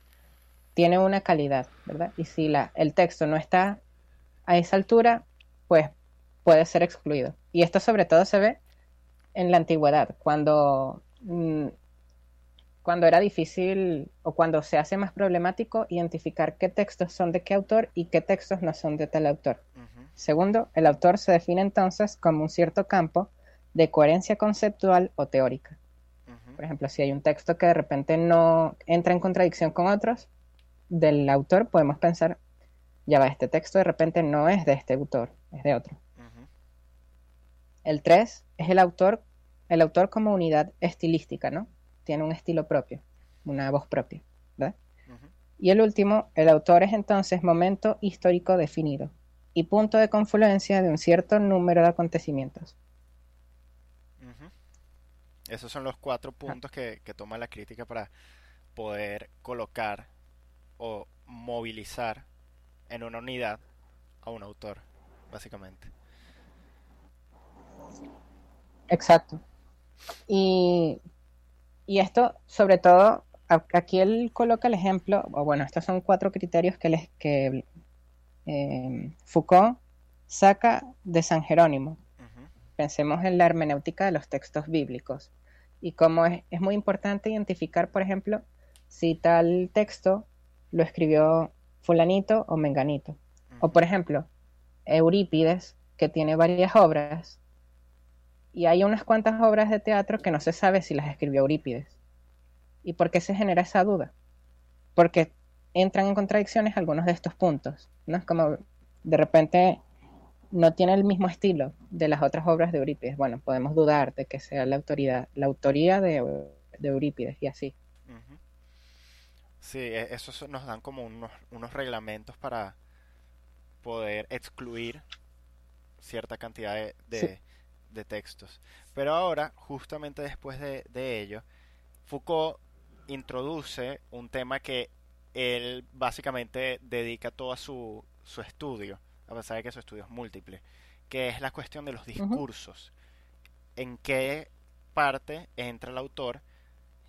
tiene una calidad, ¿verdad? Y si la, el texto no está a esa altura, pues puede ser excluido. Y esto sobre todo se ve en la antigüedad, cuando, mm, cuando era difícil o cuando se hace más problemático identificar qué textos son de qué autor y qué textos no son de tal autor. Segundo, el autor se define entonces como un cierto campo de coherencia conceptual o teórica. Por ejemplo, si hay un texto que de repente no entra en contradicción con otros del autor, podemos pensar, ya va, este texto de repente no es de este autor, es de otro. El 3 es el autor, el autor como unidad estilística, ¿no? Tiene un estilo propio, una voz propia, ¿verdad? Y el último, el autor es entonces momento histórico definido y punto de confluencia de un cierto número de acontecimientos. Esos son los cuatro ah. puntos que, que toma la crítica para poder colocar o movilizar en una unidad a un autor, básicamente. Exacto. Y, y esto, sobre todo, aquí él coloca el ejemplo, o bueno, estos son cuatro criterios que, les, que eh, Foucault saca de San Jerónimo. Pensemos en la hermenéutica de los textos bíblicos y cómo es, es muy importante identificar, por ejemplo, si tal texto lo escribió fulanito o menganito. O por ejemplo, Eurípides, que tiene varias obras, y hay unas cuantas obras de teatro que no se sabe si las escribió Eurípides. ¿Y por qué se genera esa duda? Porque entran en contradicciones algunos de estos puntos. ¿no? Es como de repente no tiene el mismo estilo de las otras obras de Eurípides. Bueno, podemos dudar de que sea la autoridad, la autoría de, Eurípides y así. Sí, e, esos nos dan como unos, unos reglamentos para poder excluir cierta cantidad de, de textos. Pero ahora, justamente después de, ello, Foucault introduce un tema que él básicamente dedica todo su, su estudio, a pesar de que su estudio es múltiple, que es la cuestión de los discursos. ¿En qué parte entra el autor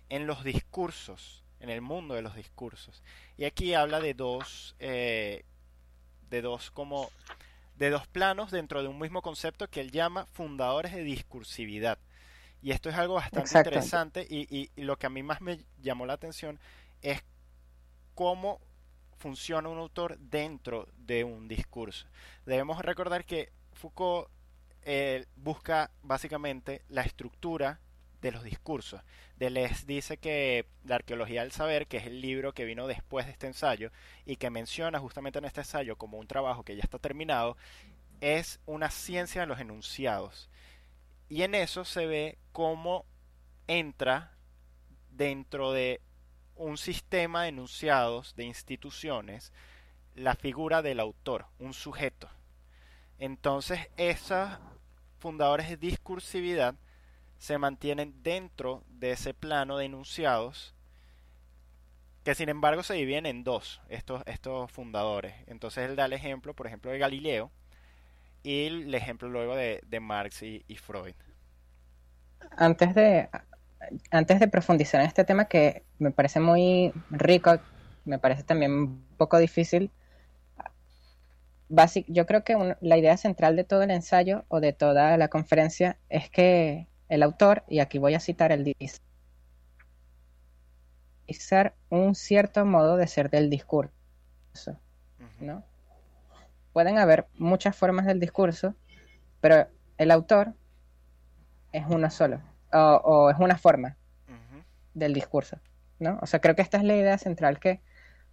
en los discursos, en el mundo de los discursos? Y aquí habla de dos, eh, de dos como de dos planos dentro de un mismo concepto que él llama fundadores de discursividad. Y esto es algo bastante interesante y, lo que a mí más me llamó la atención es cómo funciona un autor dentro de un discurso. Debemos recordar que Foucault eh, busca básicamente la estructura de los discursos. Deleuze dice que la arqueología del saber, que es el libro que vino después de este ensayo y que menciona justamente en este ensayo como un trabajo que ya está terminado, es una ciencia de los enunciados. Y en eso se ve cómo entra dentro de un sistema de enunciados de instituciones la figura del autor, un sujeto. Entonces, esos fundadores de discursividad se mantienen dentro de ese plano de enunciados que sin embargo se dividen en dos, estos, estos fundadores. Entonces él da el ejemplo, por ejemplo, de Galileo y el ejemplo luego de, Marx y, Freud. Antes de, antes de profundizar en este tema que me parece muy rico, me parece también un poco difícil, yo creo que la idea central de todo el ensayo o de toda la conferencia es que el autor, y aquí voy a citar el dice, un cierto modo de ser del discurso, ¿no? Pueden haber muchas formas del discurso, pero el autor es uno solo, o, es una forma del discurso, ¿no? O sea, creo que esta es la idea central que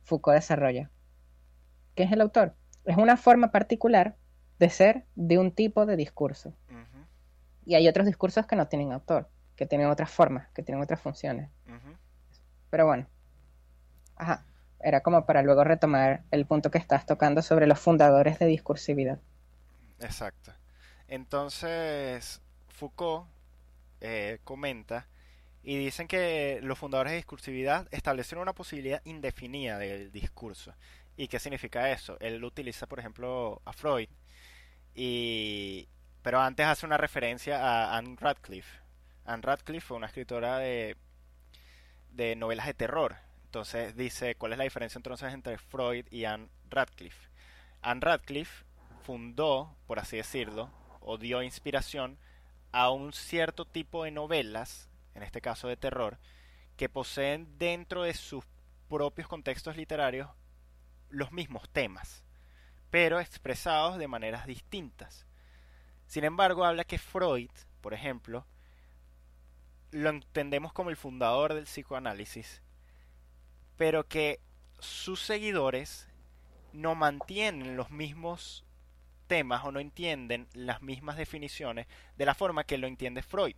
Foucault desarrolla. ¿Qué es el autor? Es una forma particular de ser de un tipo de discurso. Y hay otros discursos que no tienen autor, que tienen otras formas, que tienen otras funciones. Pero bueno, ajá, era como para luego retomar el punto que estás tocando sobre los fundadores de discursividad. Exacto. Entonces, Foucault eh, comenta y dicen que los fundadores de discursividad establecieron una posibilidad indefinida del discurso. ¿Y qué significa eso? Él utiliza, por ejemplo, a Freud y, pero antes hace una referencia a Anne Radcliffe. Anne Radcliffe fue una escritora de, de novelas de terror. Entonces dice, ¿cuál es la diferencia entonces entre Freud y Anne Radcliffe? Anne Radcliffe fundó, por así decirlo, o dio inspiración a un cierto tipo de novelas, en este caso de terror, que poseen dentro de sus propios contextos literarios los mismos temas, pero expresados de maneras distintas. Sin embargo, habla que Freud, por ejemplo, lo entendemos como el fundador del psicoanálisis, pero que sus seguidores no mantienen los mismos temas o no entienden las mismas definiciones de la forma que lo entiende Freud.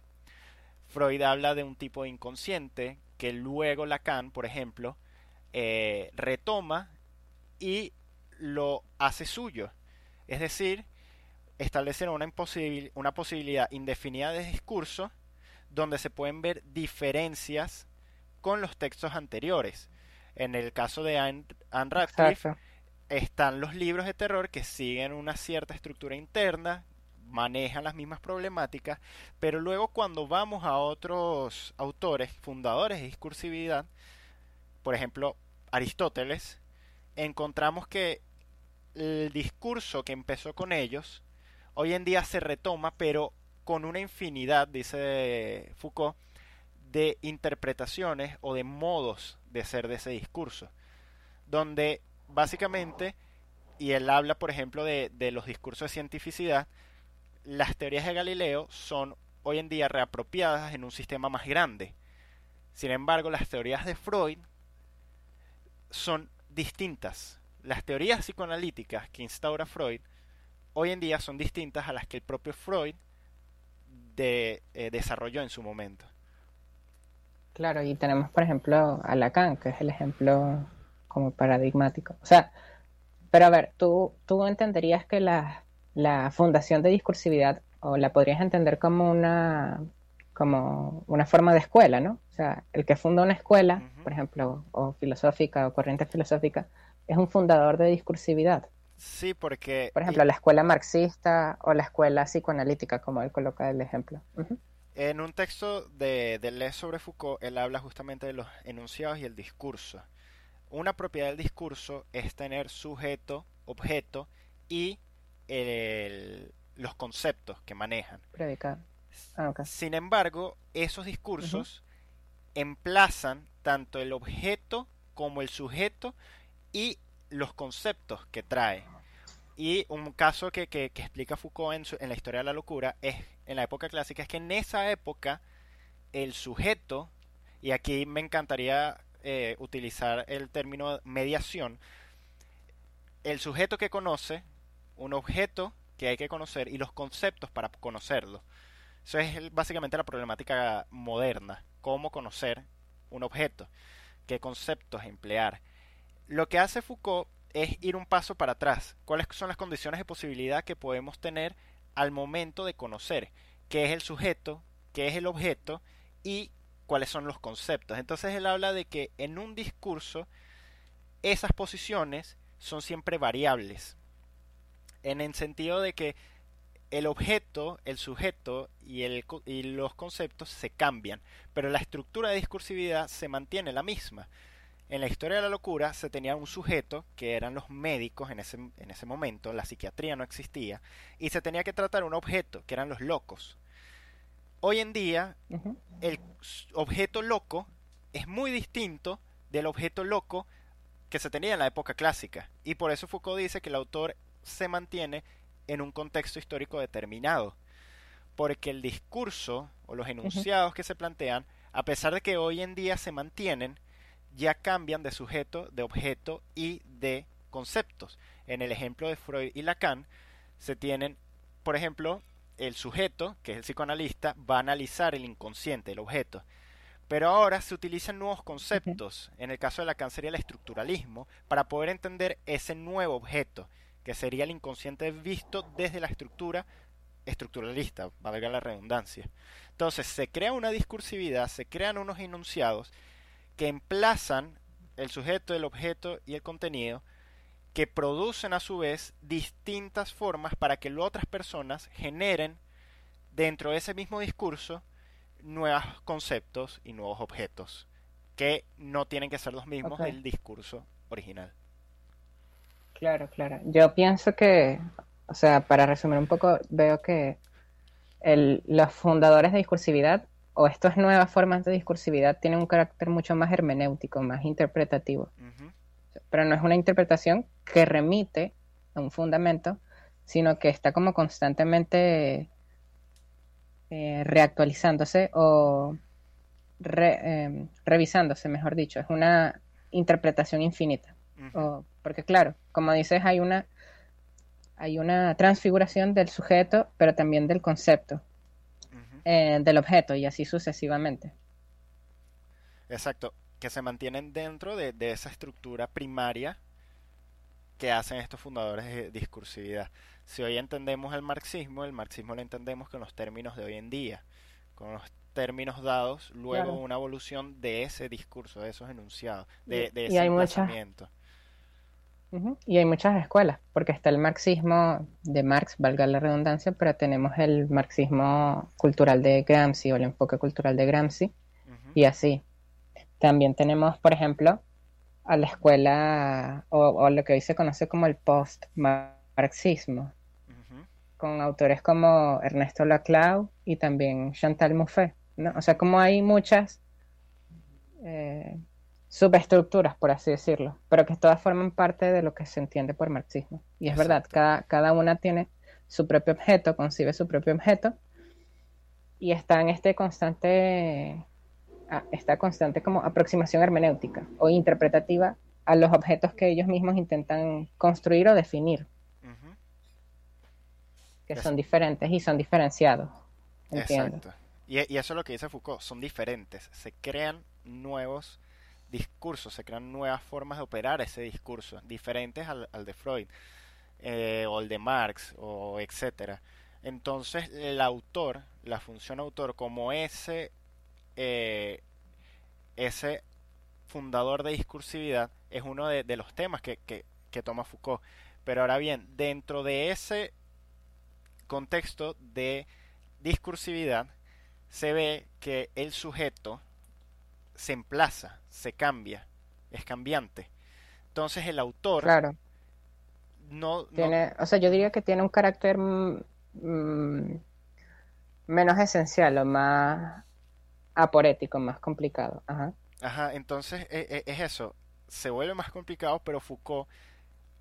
Freud habla de un tipo de inconsciente que luego Lacan, por ejemplo, eh, retoma y lo hace suyo. Es decir, establecer una, una posibilidad indefinida de discurso donde se pueden ver diferencias con los textos anteriores. En el caso de Anne, Radcliffe, están los libros de terror que siguen una cierta estructura interna, manejan las mismas problemáticas, pero luego cuando vamos a otros autores, fundadores de discursividad, por ejemplo, Aristóteles, encontramos que el discurso que empezó con ellos, hoy en día se retoma, pero con una infinidad, dice Foucault, de interpretaciones o de modos de ser de ese discurso, donde básicamente, y él habla, por ejemplo, de, los discursos de cientificidad, las teorías de Galileo son hoy en día reapropiadas en un sistema más grande. Sin embargo, las teorías de Freud son distintas. Las teorías psicoanalíticas que instaura Freud hoy en día son distintas a las que el propio Freud de, eh, desarrolló en su momento. Claro, y tenemos por ejemplo a Lacan, que es el ejemplo como paradigmático. O sea, pero a ver, tú, tú entenderías que la, la fundación de discursividad, o la podrías entender como una, como una forma de escuela, ¿no? O sea, el que funda una escuela, por ejemplo, o filosófica o corriente filosófica, es un fundador de discursividad. Sí, porque... Por ejemplo, la escuela marxista o la escuela psicoanalítica, como él coloca el ejemplo. En un texto de, de Les sobre Foucault, él habla justamente de los enunciados y el discurso. Una propiedad del discurso es tener sujeto, objeto y los conceptos que manejan. Ah, Sin embargo, esos discursos emplazan tanto el objeto como el sujeto y los conceptos que trae. Y un caso que, que, explica Foucault en, la historia de la locura es en la época clásica, es que en esa época el sujeto, y aquí me encantaría eh, utilizar el término mediación, el sujeto que conoce un objeto que hay que conocer y los conceptos para conocerlo. Eso es básicamente la problemática moderna, cómo conocer un objeto, qué conceptos emplear. Lo que hace Foucault es ir un paso para atrás. ¿Cuáles son las condiciones de posibilidad que podemos tener al momento de conocer qué es el sujeto, qué es el objeto y cuáles son los conceptos? Entonces él habla de que en un discurso esas posiciones son siempre variables en el sentido de que el objeto, el sujeto y, el, y los conceptos se cambian, pero la estructura de discursividad se mantiene la misma. En la historia de la locura se tenía un sujeto, que eran los médicos en ese, en ese momento, la psiquiatría no existía, y se tenía que tratar un objeto, que eran los locos. Hoy en día, el objeto loco es muy distinto del objeto loco que se tenía en la época clásica, y por eso Foucault dice que el autor se mantiene en un contexto histórico determinado. Porque el discurso o los enunciados que se plantean, a pesar de que hoy en día se mantienen, ya cambian de sujeto, de objeto y de conceptos. En el ejemplo de Freud y Lacan, se tienen, por ejemplo, el sujeto, que es el psicoanalista, va a analizar el inconsciente, el objeto. Pero ahora se utilizan nuevos conceptos. En el caso de Lacan sería el estructuralismo, para poder entender ese nuevo objeto que sería el inconsciente visto desde la estructura estructuralista, valga la redundancia. Entonces, se crea una discursividad, se crean unos enunciados que emplazan el sujeto, el objeto y el contenido, que producen a su vez distintas formas para que otras personas generen dentro de ese mismo discurso nuevos conceptos y nuevos objetos que no tienen que ser los mismos del discurso original. Claro, claro. Yo pienso que, o sea, para resumir un poco, veo que el, los fundadores de discursividad o estas nuevas formas de discursividad tienen un carácter mucho más hermenéutico, más interpretativo. Pero no es una interpretación que remite a un fundamento, sino que está como constantemente eh, reactualizándose o em, revisándose, mejor dicho. Es una interpretación infinita. porque claro, como dices, hay una, hay una transfiguración del sujeto, pero también del concepto, eh, del objeto y así sucesivamente. Exacto, que se mantienen dentro de, de esa estructura primaria que hacen estos fundadores de discursividad. Si hoy entendemos el marxismo, el marxismo lo entendemos con los términos de hoy en día, con los términos dados, luego una evolución de ese discurso, de esos enunciados, de, ese y hay Y hay muchas escuelas, porque está el marxismo de Marx, valga la redundancia, pero tenemos el marxismo cultural de Gramsci o el enfoque cultural de Gramsci, y así. También tenemos, por ejemplo, a la escuela o, lo que hoy se conoce como el post-marxismo, con autores como Ernesto Laclau y también Chantal Mouffe. ¿no? O sea, como hay muchas eh, subestructuras, por así decirlo, pero que todas forman parte de lo que se entiende por marxismo. Y es verdad, cada, cada una tiene su propio objeto, concibe su propio objeto y está en este constante esta constante como aproximación hermenéutica o interpretativa a los objetos que ellos mismos intentan construir o definir. Que son diferentes y son diferenciados. Exacto. Y, eso es lo que dice Foucault, son diferentes. Se crean nuevos discursos, se crean nuevas formas de operar ese discurso, diferentes al, de Freud eh, o el de Marx o etcétera. Entonces el autor, la función autor, como ese eh, ese fundador de discursividad es uno de, los temas que, toma Foucault. Pero ahora bien, dentro de ese contexto de discursividad, se ve que el sujeto se emplaza, se cambia, es cambiante. Entonces el autor claro. no, tiene, o sea, yo diría que tiene un carácter mm, menos esencial o más aporético, más complicado. Ajá. Ajá, entonces e, e, es, eso, se vuelve más complicado, pero Foucault,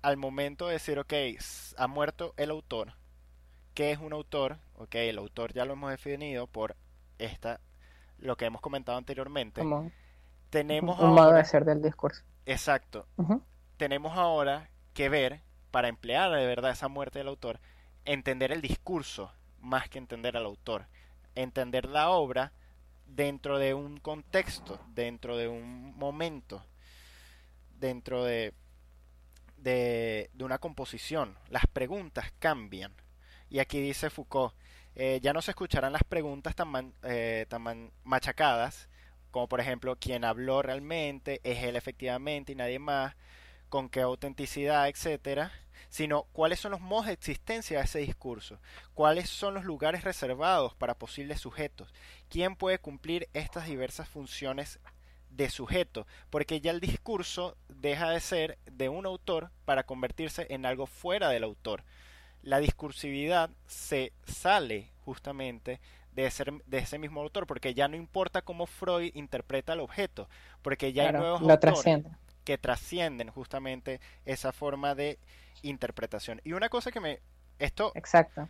al momento de decir, ok, ha muerto el autor, ¿qué es un autor? Ok, el autor ya lo hemos definido por esta, lo que hemos comentado anteriormente. tenemos un modo de ser del discurso. Exacto. Tenemos ahora que ver, para emplear de verdad esa muerte del autor, entender el discurso más que entender al autor. Entender la obra dentro de un contexto, dentro de un momento, dentro de, de, una composición. Las preguntas cambian. Y aquí dice Foucault, eh, ya no se escucharán las preguntas tan, eh, tan machacadas, como por ejemplo, ¿quién habló realmente? ¿Es él efectivamente y nadie más? ¿Con qué autenticidad, etcétera? sino cuáles son los modos de existencia de ese discurso, cuáles son los lugares reservados para posibles sujetos, quién puede cumplir estas diversas funciones de sujeto, porque ya el discurso deja de ser de un autor para convertirse en algo fuera del autor. La discursividad se sale justamente de, ser, de ese mismo autor, porque ya no importa cómo Freud interpreta el objeto, porque ya hay nuevos autores que trascienden justamente esa forma de interpretación. Y una cosa que me... Esto... Exacto.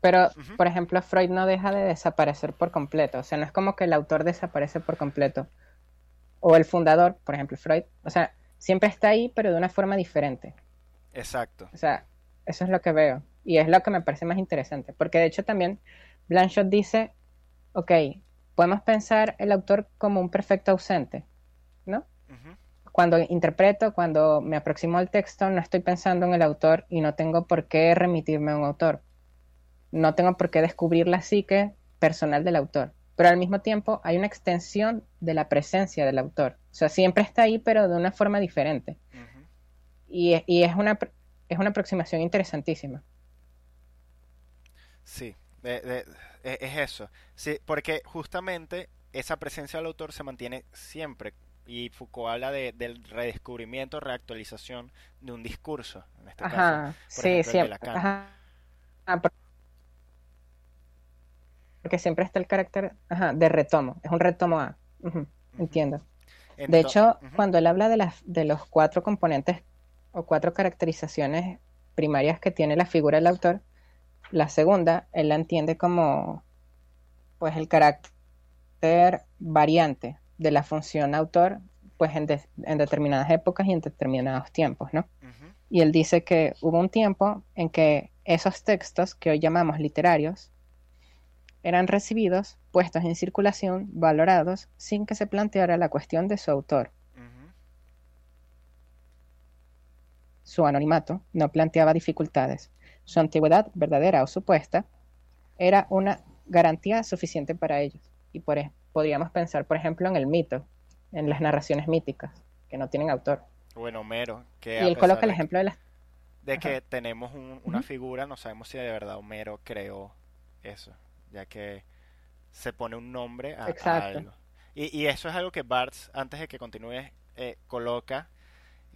Pero, por ejemplo, Freud no deja de desaparecer por completo. O sea, no es como que el autor desaparece por completo. O el fundador, por ejemplo, Freud. O sea, siempre está ahí, pero de una forma diferente. Exacto. O sea, eso es lo que veo. Y es lo que me parece más interesante. Porque de hecho también Blanchot dice, ok, podemos pensar el autor como un perfecto ausente, ¿no? cuando interpreto, cuando me aproximo al texto, no estoy pensando en el autor y no tengo por qué remitirme a un autor. No tengo por qué descubrir la psique personal del autor. Pero al mismo tiempo hay una extensión de la presencia del autor. O sea, siempre está ahí, pero de una forma diferente. y, es, una, es una aproximación interesantísima. Sí, e, es eso. Sí, porque justamente esa presencia del autor se mantiene siempre y Foucault habla de, del redescubrimiento, reactualización de un discurso, en este Ajá, caso, sí, siempre. Ajá. porque siempre está el carácter ajá, de retomo, es un retomo A. Entiendo. de hecho, cuando él habla de, las, de los cuatro componentes o cuatro caracterizaciones primarias que tiene la figura del autor, la segunda, él la entiende como pues el carácter variante de la función autor pues en, determinadas épocas y en determinados tiempos, ¿no? Y él dice que hubo un tiempo en que esos textos que hoy llamamos literarios eran recibidos, puestos en circulación, valorados, sin que se planteara la cuestión de su autor. Su anonimato no planteaba dificultades. Su antigüedad, verdadera o supuesta, era una garantía suficiente para ellos. Y por, podríamos pensar, por ejemplo, en el mito, en las narraciones míticas, que no tienen autor. Bueno, Homero, que... Y él coloca el ejemplo de las... De que tenemos una figura, no sabemos si de verdad Homero creó eso, ya que se pone un nombre a, algo. Y, eso es algo que Barthes, antes de que continúe, eh, coloca,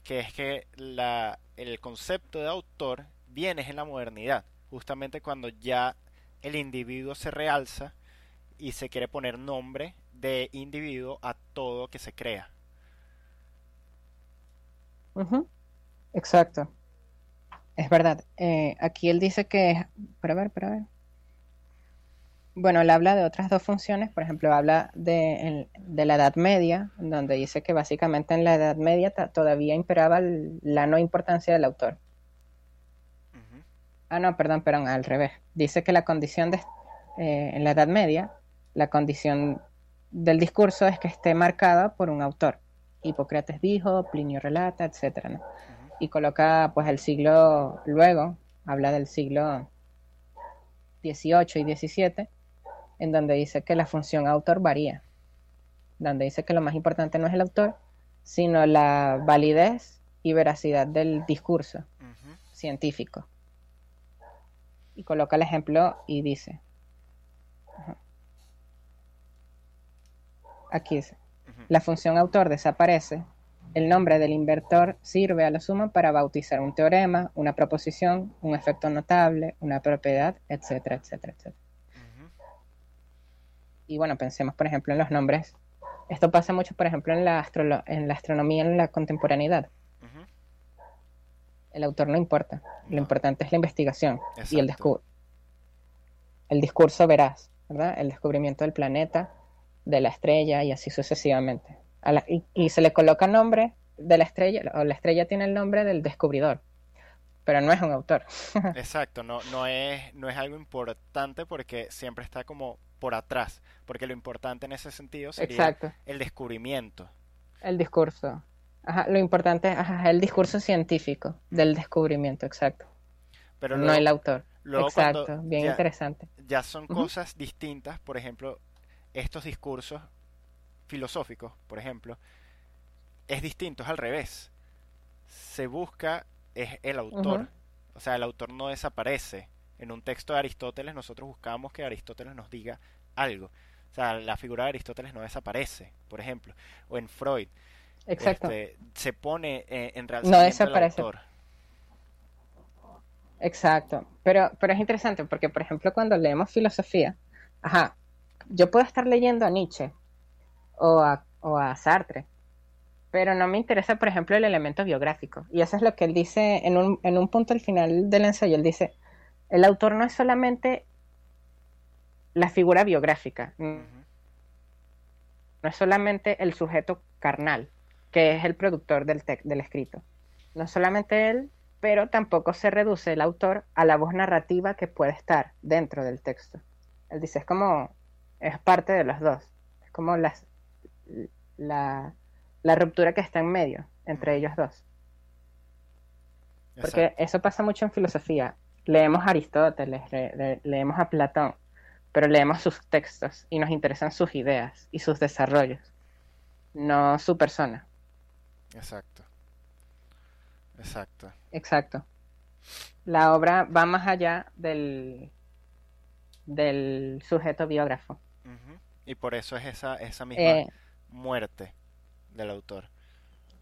que es que la, el concepto de autor viene en la modernidad, justamente cuando ya el individuo se realza y se quiere poner nombre de individuo a todo que se crea. Exacto. Es verdad. Eh, aquí él dice que... Para ver, para ver. Bueno, él habla de otras dos funciones. Por ejemplo, habla de, la Edad Media, donde dice que básicamente en la Edad Media todavía imperaba la no importancia del autor. Ah, no, perdón, perdón, al revés. Dice que la condición de, eh, en la Edad Media, la condición del discurso es que esté marcada por un autor. Hipócrates dijo, Plinio relata, etcétera, Y coloca, pues, el siglo luego, habla del siglo XVIII y XVII, en donde dice que la función autor varía. Donde dice que lo más importante no es el autor, sino la validez y veracidad del discurso científico y coloca el ejemplo y dice. Aquí dice. La función autor desaparece. El nombre del invertor sirve a lo sumo para bautizar un teorema, una proposición, un efecto notable, una propiedad, etcétera, etcétera, etcétera. Y bueno, pensemos, por ejemplo, en los nombres. Esto pasa mucho, por ejemplo, en la, en la astronomía en la contemporaneidad el autor no importa. Lo importante es la investigación y el, el discurso veraz, ¿verdad? El descubrimiento del planeta, de la estrella y así sucesivamente. y, se le coloca nombre de la estrella, o la estrella tiene el nombre del descubridor, pero no es un autor. Exacto, no, no, es, no es algo importante porque siempre está como por atrás, porque lo importante en ese sentido sería el descubrimiento. El discurso. Ajá, lo importante es el discurso científico del descubrimiento, exacto. Pero no el autor. exacto, bien interesante. Ya son cosas distintas, por ejemplo, estos discursos filosóficos, por ejemplo, es distinto, es al revés. Se busca es el autor. O sea, el autor no desaparece. En un texto de Aristóteles nosotros buscamos que Aristóteles nos diga algo. O sea, la figura de Aristóteles no desaparece, por ejemplo. O en Freud Exacto. Este, se pone eh, en realidad no desaparece. Exacto. Pero, pero es interesante porque, por ejemplo, cuando leemos filosofía, ajá, yo puedo estar leyendo a Nietzsche o a, o a Sartre, pero no me interesa, por ejemplo, el elemento biográfico. Y eso es lo que él dice en un, en un punto al final del ensayo. Él dice, el autor no es solamente la figura biográfica, no es solamente el sujeto carnal, que es el productor del, del escrito. No solamente él, pero tampoco se reduce el autor a la voz narrativa que puede estar dentro del texto. Él dice, es como, es parte de los dos, es como las, la, la ruptura que está en medio entre ellos dos. Porque eso pasa mucho en filosofía. Leemos a Aristóteles, leemos a Platón, pero leemos sus textos y nos interesan sus ideas y sus desarrollos, no su persona. Exacto. Exacto. Exacto. La obra va más allá del, del sujeto biógrafo. Y por eso es esa, esa misma eh, muerte del autor.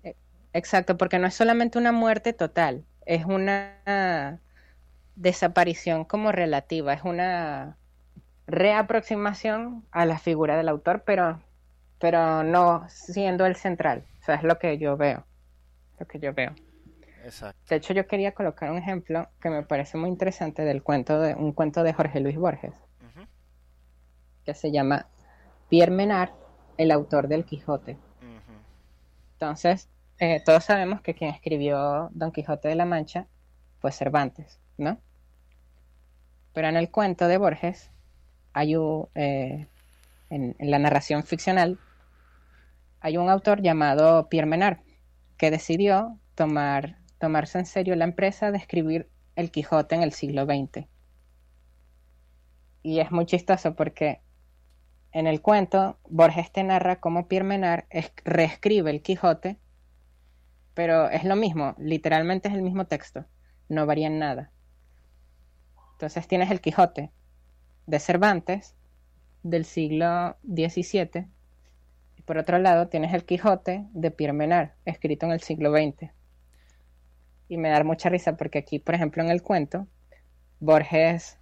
E, exacto, porque no es solamente una muerte total, es una desaparición como relativa, es una reaproximación a la figura del autor, pero, pero no siendo el central. Sea, es lo que yo veo. Lo que yo veo. Exacto. De hecho, yo quería colocar un ejemplo que me parece muy interesante del cuento de un cuento de Jorge Luis Borges, que se llama Pierre Menard, el autor del Quijote. Entonces, eh, todos sabemos que quien escribió Don Quijote de la Mancha fue Cervantes, ¿no? Pero en el cuento de Borges hay un, eh, en, la narración ficcional, hay un autor llamado Pierre Menard que decidió tomar, tomarse en serio la empresa de escribir El Quijote en el siglo XX. Y es muy chistoso porque en el cuento Borges te narra cómo Pierre Menard reescribe El Quijote, pero es lo mismo, literalmente es el mismo texto, no varía en nada. Entonces tienes El Quijote, de Cervantes del siglo XVII. Por otro lado tienes el Quijote de Pierre Menard, escrito en el siglo XX. Y me da mucha risa porque aquí, por ejemplo, en el cuento, Borges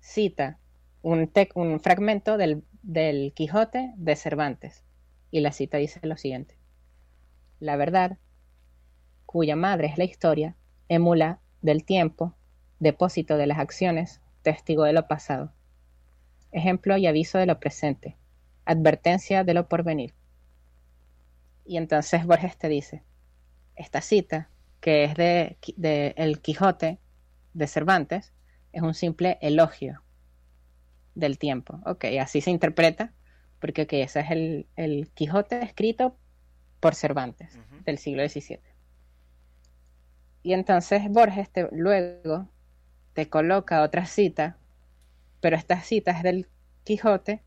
cita un, un fragmento del, del Quijote de Cervantes. Y la cita dice lo siguiente. La verdad, cuya madre es la historia, emula del tiempo, depósito de las acciones, testigo de lo pasado, ejemplo y aviso de lo presente, advertencia de lo porvenir. Y entonces Borges te dice, esta cita, que es de, El Quijote de Cervantes, es un simple elogio del tiempo. Ok, así se interpreta, porque ese es el, Quijote escrito por Cervantes, del siglo XVII. Y entonces Borges te, luego te coloca otra cita, pero esta cita es del Quijote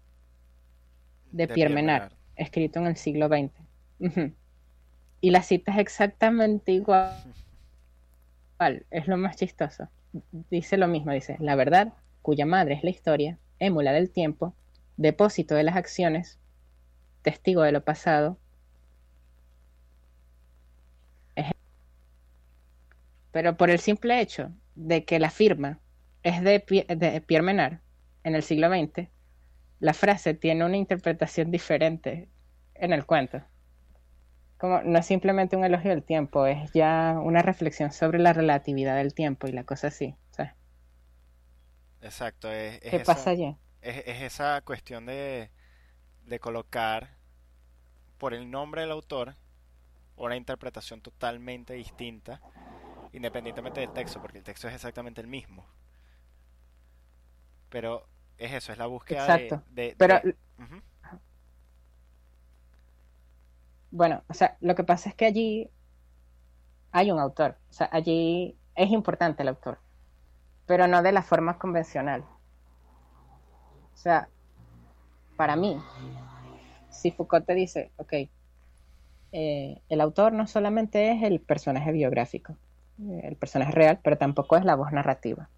de, Pierre Menard, escrito en el siglo XX. Y la cita es exactamente igual. Es lo más chistoso. Dice lo mismo, dice, la verdad, cuya madre es la historia, émula del tiempo, depósito de las acciones, testigo de lo pasado. Pero por el simple hecho de que la firma es de, Pierre Menard en el siglo XX, la frase tiene una interpretación diferente en el cuento. Como no es simplemente un elogio del tiempo, es ya una reflexión sobre la relatividad del tiempo y la cosa así. Exacto. Es, ¿Qué pasa allí? Es, esa cuestión de, de colocar por el nombre del autor una interpretación totalmente distinta independientemente del texto, porque el texto es exactamente el mismo. Pero es eso, es la búsqueda de... Pero... Bueno, o sea, lo que pasa es que allí hay un autor, o sea, allí es importante el autor, pero no de la forma convencional. O sea, para mí, si Foucault te dice, ok, eh, el autor no solamente es el personaje biográfico, el personaje real, pero tampoco es la voz narrativa.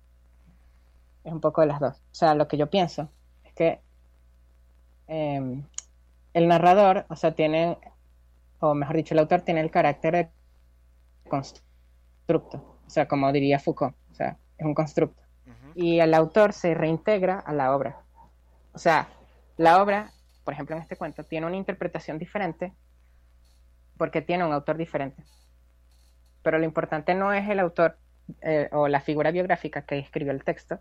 Es un poco de las dos. O sea, lo que yo pienso es que em, el narrador, o sea, tiene, o mejor dicho, el autor tiene el carácter de constructo. O sea, como diría Foucault, o sea, es un constructo. Y el autor se reintegra a la obra. O sea, la obra, por ejemplo, en este cuento, tiene una interpretación diferente porque tiene un autor diferente pero lo importante no es el autor eh, o la figura biográfica que escribió el texto,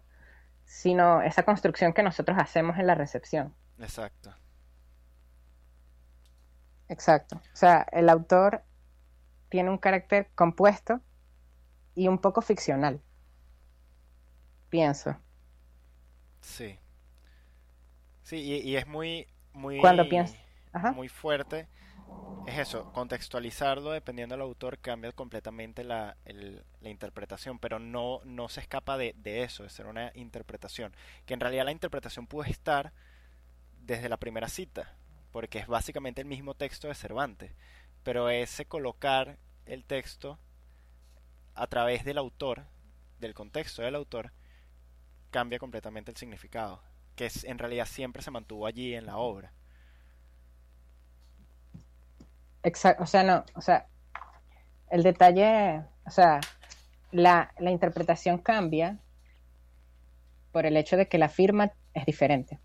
sino esa construcción que nosotros hacemos en la recepción. Exacto. Exacto. O sea, el autor tiene un carácter compuesto y un poco ficcional. Pienso. Sí. Sí, y, es muy, muy, Cuando muy fuerte es eso, contextualizarlo dependiendo del autor cambia completamente la, la interpretación, pero no, no se escapa de, de, eso, de ser una interpretación. Que en realidad la interpretación puede estar desde la primera cita, porque es básicamente el mismo texto de Cervantes, pero ese colocar el texto a través del autor, del contexto del autor, cambia completamente el significado, que es, en realidad siempre se mantuvo allí en la obra. Exacto, o sea, no, o sea, el detalle, o sea, la, la interpretación cambia por el hecho de que la firma es diferente.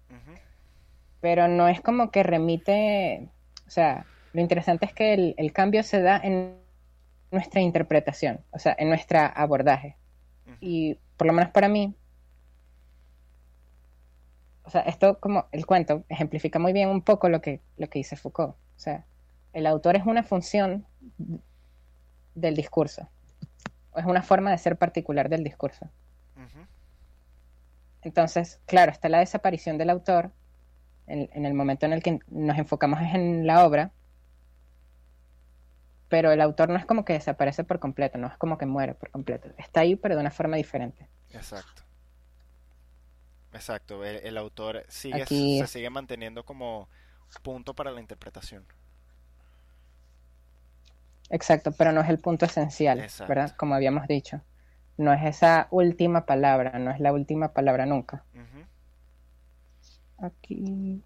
Pero no es como que remite, o sea, lo interesante es que el, el, cambio se da en nuestra interpretación, o sea, en nuestro abordaje. Y por lo menos para mí, o sea, esto como el cuento ejemplifica muy bien un poco lo que, lo que dice Foucault. O sea, el autor es una función del discurso, o es una forma de ser particular del discurso. Entonces, claro, está la desaparición del autor en, el momento en el que nos enfocamos en la obra, pero el autor no es como que desaparece por completo, no es como que muere por completo. Está ahí, pero de una forma diferente. Exacto. Exacto. El, autor sigue, se sigue manteniendo como punto para la interpretación. Exacto, pero no es el punto esencial, ¿verdad? Como habíamos dicho no es esa última palabra, no es la última palabra nunca. Aquí.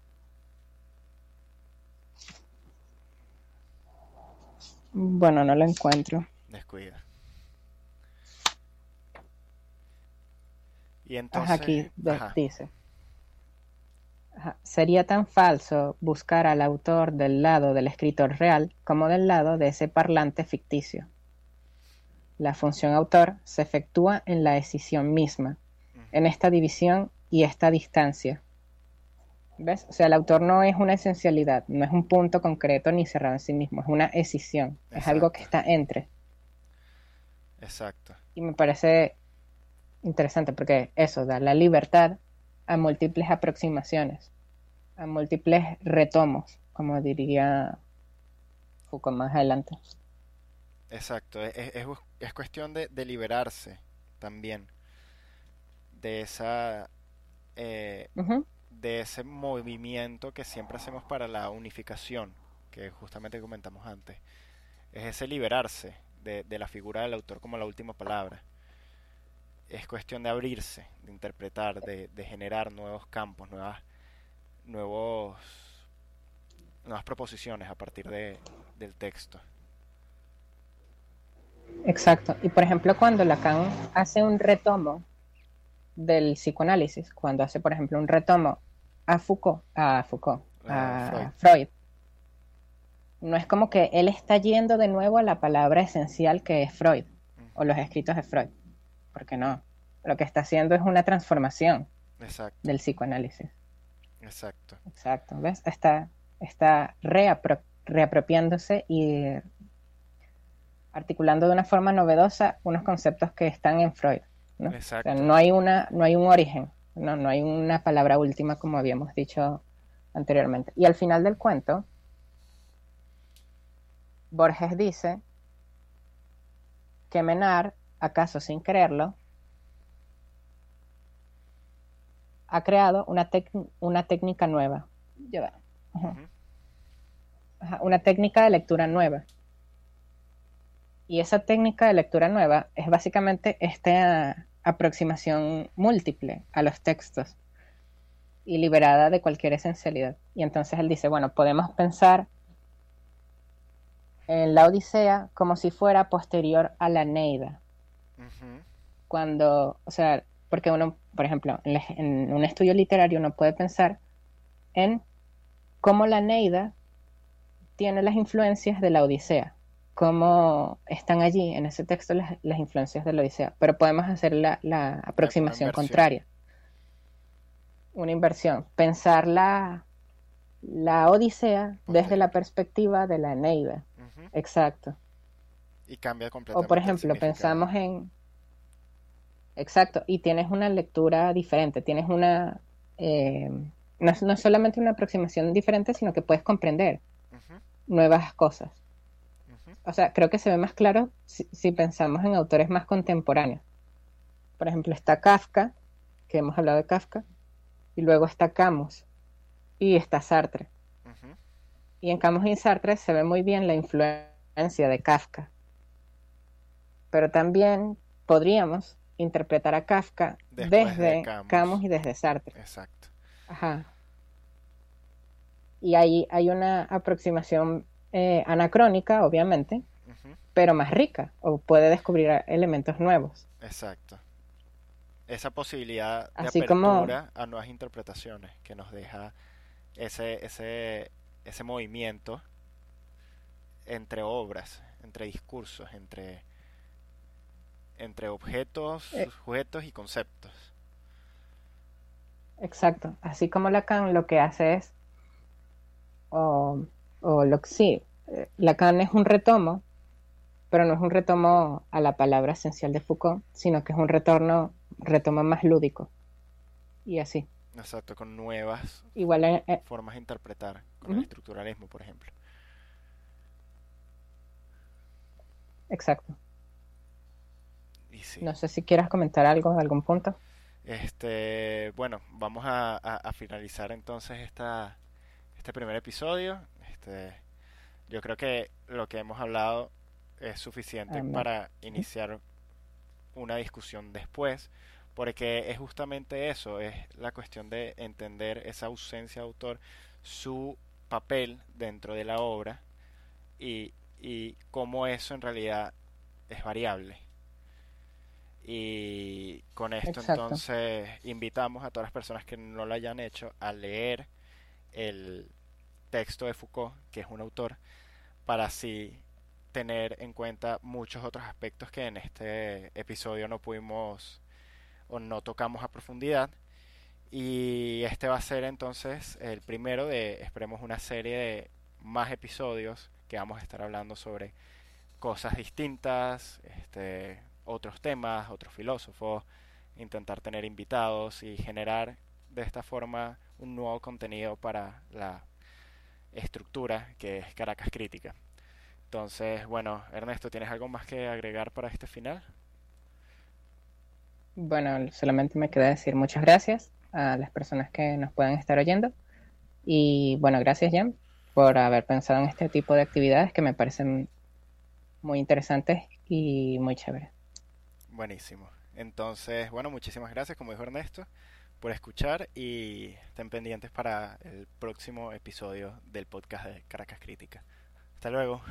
Bueno, no lo encuentro. Descuida. Y entonces. aquí dice. Sería tan falso buscar al autor del lado del escritor real como del lado de ese parlante ficticio. La función autor se efectúa en la decisión misma, en esta división y esta distancia. ¿Ves? O sea, el autor no es una esencialidad, no es un punto concreto ni cerrado en sí mismo, es una decisión, es algo que está entre. Exacto. Y me parece interesante porque eso da la libertad a múltiples aproximaciones, a múltiples retomos, como diría Foucault más adelante. Exacto, es, es, cuestión de, liberarse también de esa eh, de ese movimiento que siempre hacemos para la unificación, que justamente comentamos antes. Es ese liberarse de, de la figura del autor como la última palabra. Es cuestión de abrirse, de interpretar, de, de generar nuevos campos, nuevas, nuevos, nuevas proposiciones a partir de, del texto. Exacto. Y por ejemplo, cuando Lacan hace un retomo del psicoanálisis, cuando hace, por ejemplo, un retomo a Foucault, a Foucault, a Freud. no es como que él está yendo de nuevo a la palabra esencial que es Freud o los escritos de Freud, porque no. Lo que está haciendo es una transformación del psicoanálisis. Exacto. Exacto. ¿Ves? Está, está reapropiándose y articulando de una forma novedosa unos conceptos que están en Freud. ¿no? no hay una, no hay un origen, no, no hay una palabra última como habíamos dicho anteriormente. Y al final del cuento, Borges dice que Menard, acaso sin creerlo, ha creado una, una técnica nueva. Una técnica de lectura nueva y esa técnica de lectura nueva es básicamente esta aproximación múltiple a los textos y liberada de cualquier esencialidad. Y entonces él dice, bueno, podemos pensar en la Odisea como si fuera posterior a la Neida. Cuando, o sea, porque uno, por ejemplo, en, un estudio literario uno puede pensar en cómo la Neida tiene las influencias de la Odisea cómo están allí en ese texto las, influencias de la Odisea, pero podemos hacer la, aproximación contraria. Una inversión. Pensar la, la Odisea desde la perspectiva de la Eneida. Exacto. Y cambia completamente. O por ejemplo, pensamos en... Exacto, y tienes una lectura diferente, tienes una... Eh, no, no, solamente una aproximación diferente, sino que puedes comprender nuevas cosas o sea, creo que se ve más claro si, pensamos en autores más contemporáneos. Por ejemplo, está Kafka, que hemos hablado de Kafka, y luego está Camus, y está Sartre. Y en Camus y Sartre se ve muy bien la influencia de Kafka. Pero también podríamos interpretar a Kafka desde Camus. y desde Sartre. Exacto. Ajá. Y ahí hay una aproximación eh, anacrónica, obviamente, pero más rica, o puede descubrir elementos nuevos. Exacto. Esa posibilidad de apertura a nuevas interpretaciones que nos deja ese, ese, ese movimiento entre obras, entre discursos, entre, entre objetos, eh. sujetos y conceptos. Exacto. Así como Lacan lo que hace es, o, o lo que sí, eh, Lacan es un retomo, pero no es un retomo a la palabra esencial de Foucault, sino que es un retorno, retomo más lúdico. Y así. Exacto, con nuevas Igual, eh, formas de interpretar, con el estructuralismo, por ejemplo. Exacto. No sé si quieras comentar algo, algún punto. Este, bueno, vamos a, finalizar entonces esta, este primer episodio. Este, yo creo que lo que hemos hablado es suficiente para iniciar una discusión después, porque es justamente eso, es la cuestión de entender esa ausencia de autor, su papel dentro de la obra y, y cómo eso en realidad es variable. Y con esto entonces invitamos a todas las personas que no lo hayan hecho a leer el texto de Foucault, que es un autor, para así tener en cuenta muchos otros aspectos que en este episodio no pudimos o no tocamos a profundidad. Y este va a ser entonces el primero de, esperemos, una serie de más episodios que vamos a estar hablando sobre cosas distintas, este, otros temas, otros filósofos, intentar tener invitados y generar de esta forma un nuevo contenido para la estructura que es Caracas Crítica. Entonces, bueno, Ernesto, ¿tienes algo más que agregar para este final? Bueno, solamente me queda decir muchas gracias a las personas que nos puedan estar oyendo. Y bueno, gracias Jan por haber pensado en este tipo de actividades que me parecen muy interesantes y muy chéveres. Buenísimo. Entonces, bueno, muchísimas gracias, como dijo Ernesto, por escuchar y estén pendientes para el próximo episodio del podcast de Caracas Crítica. Hasta luego.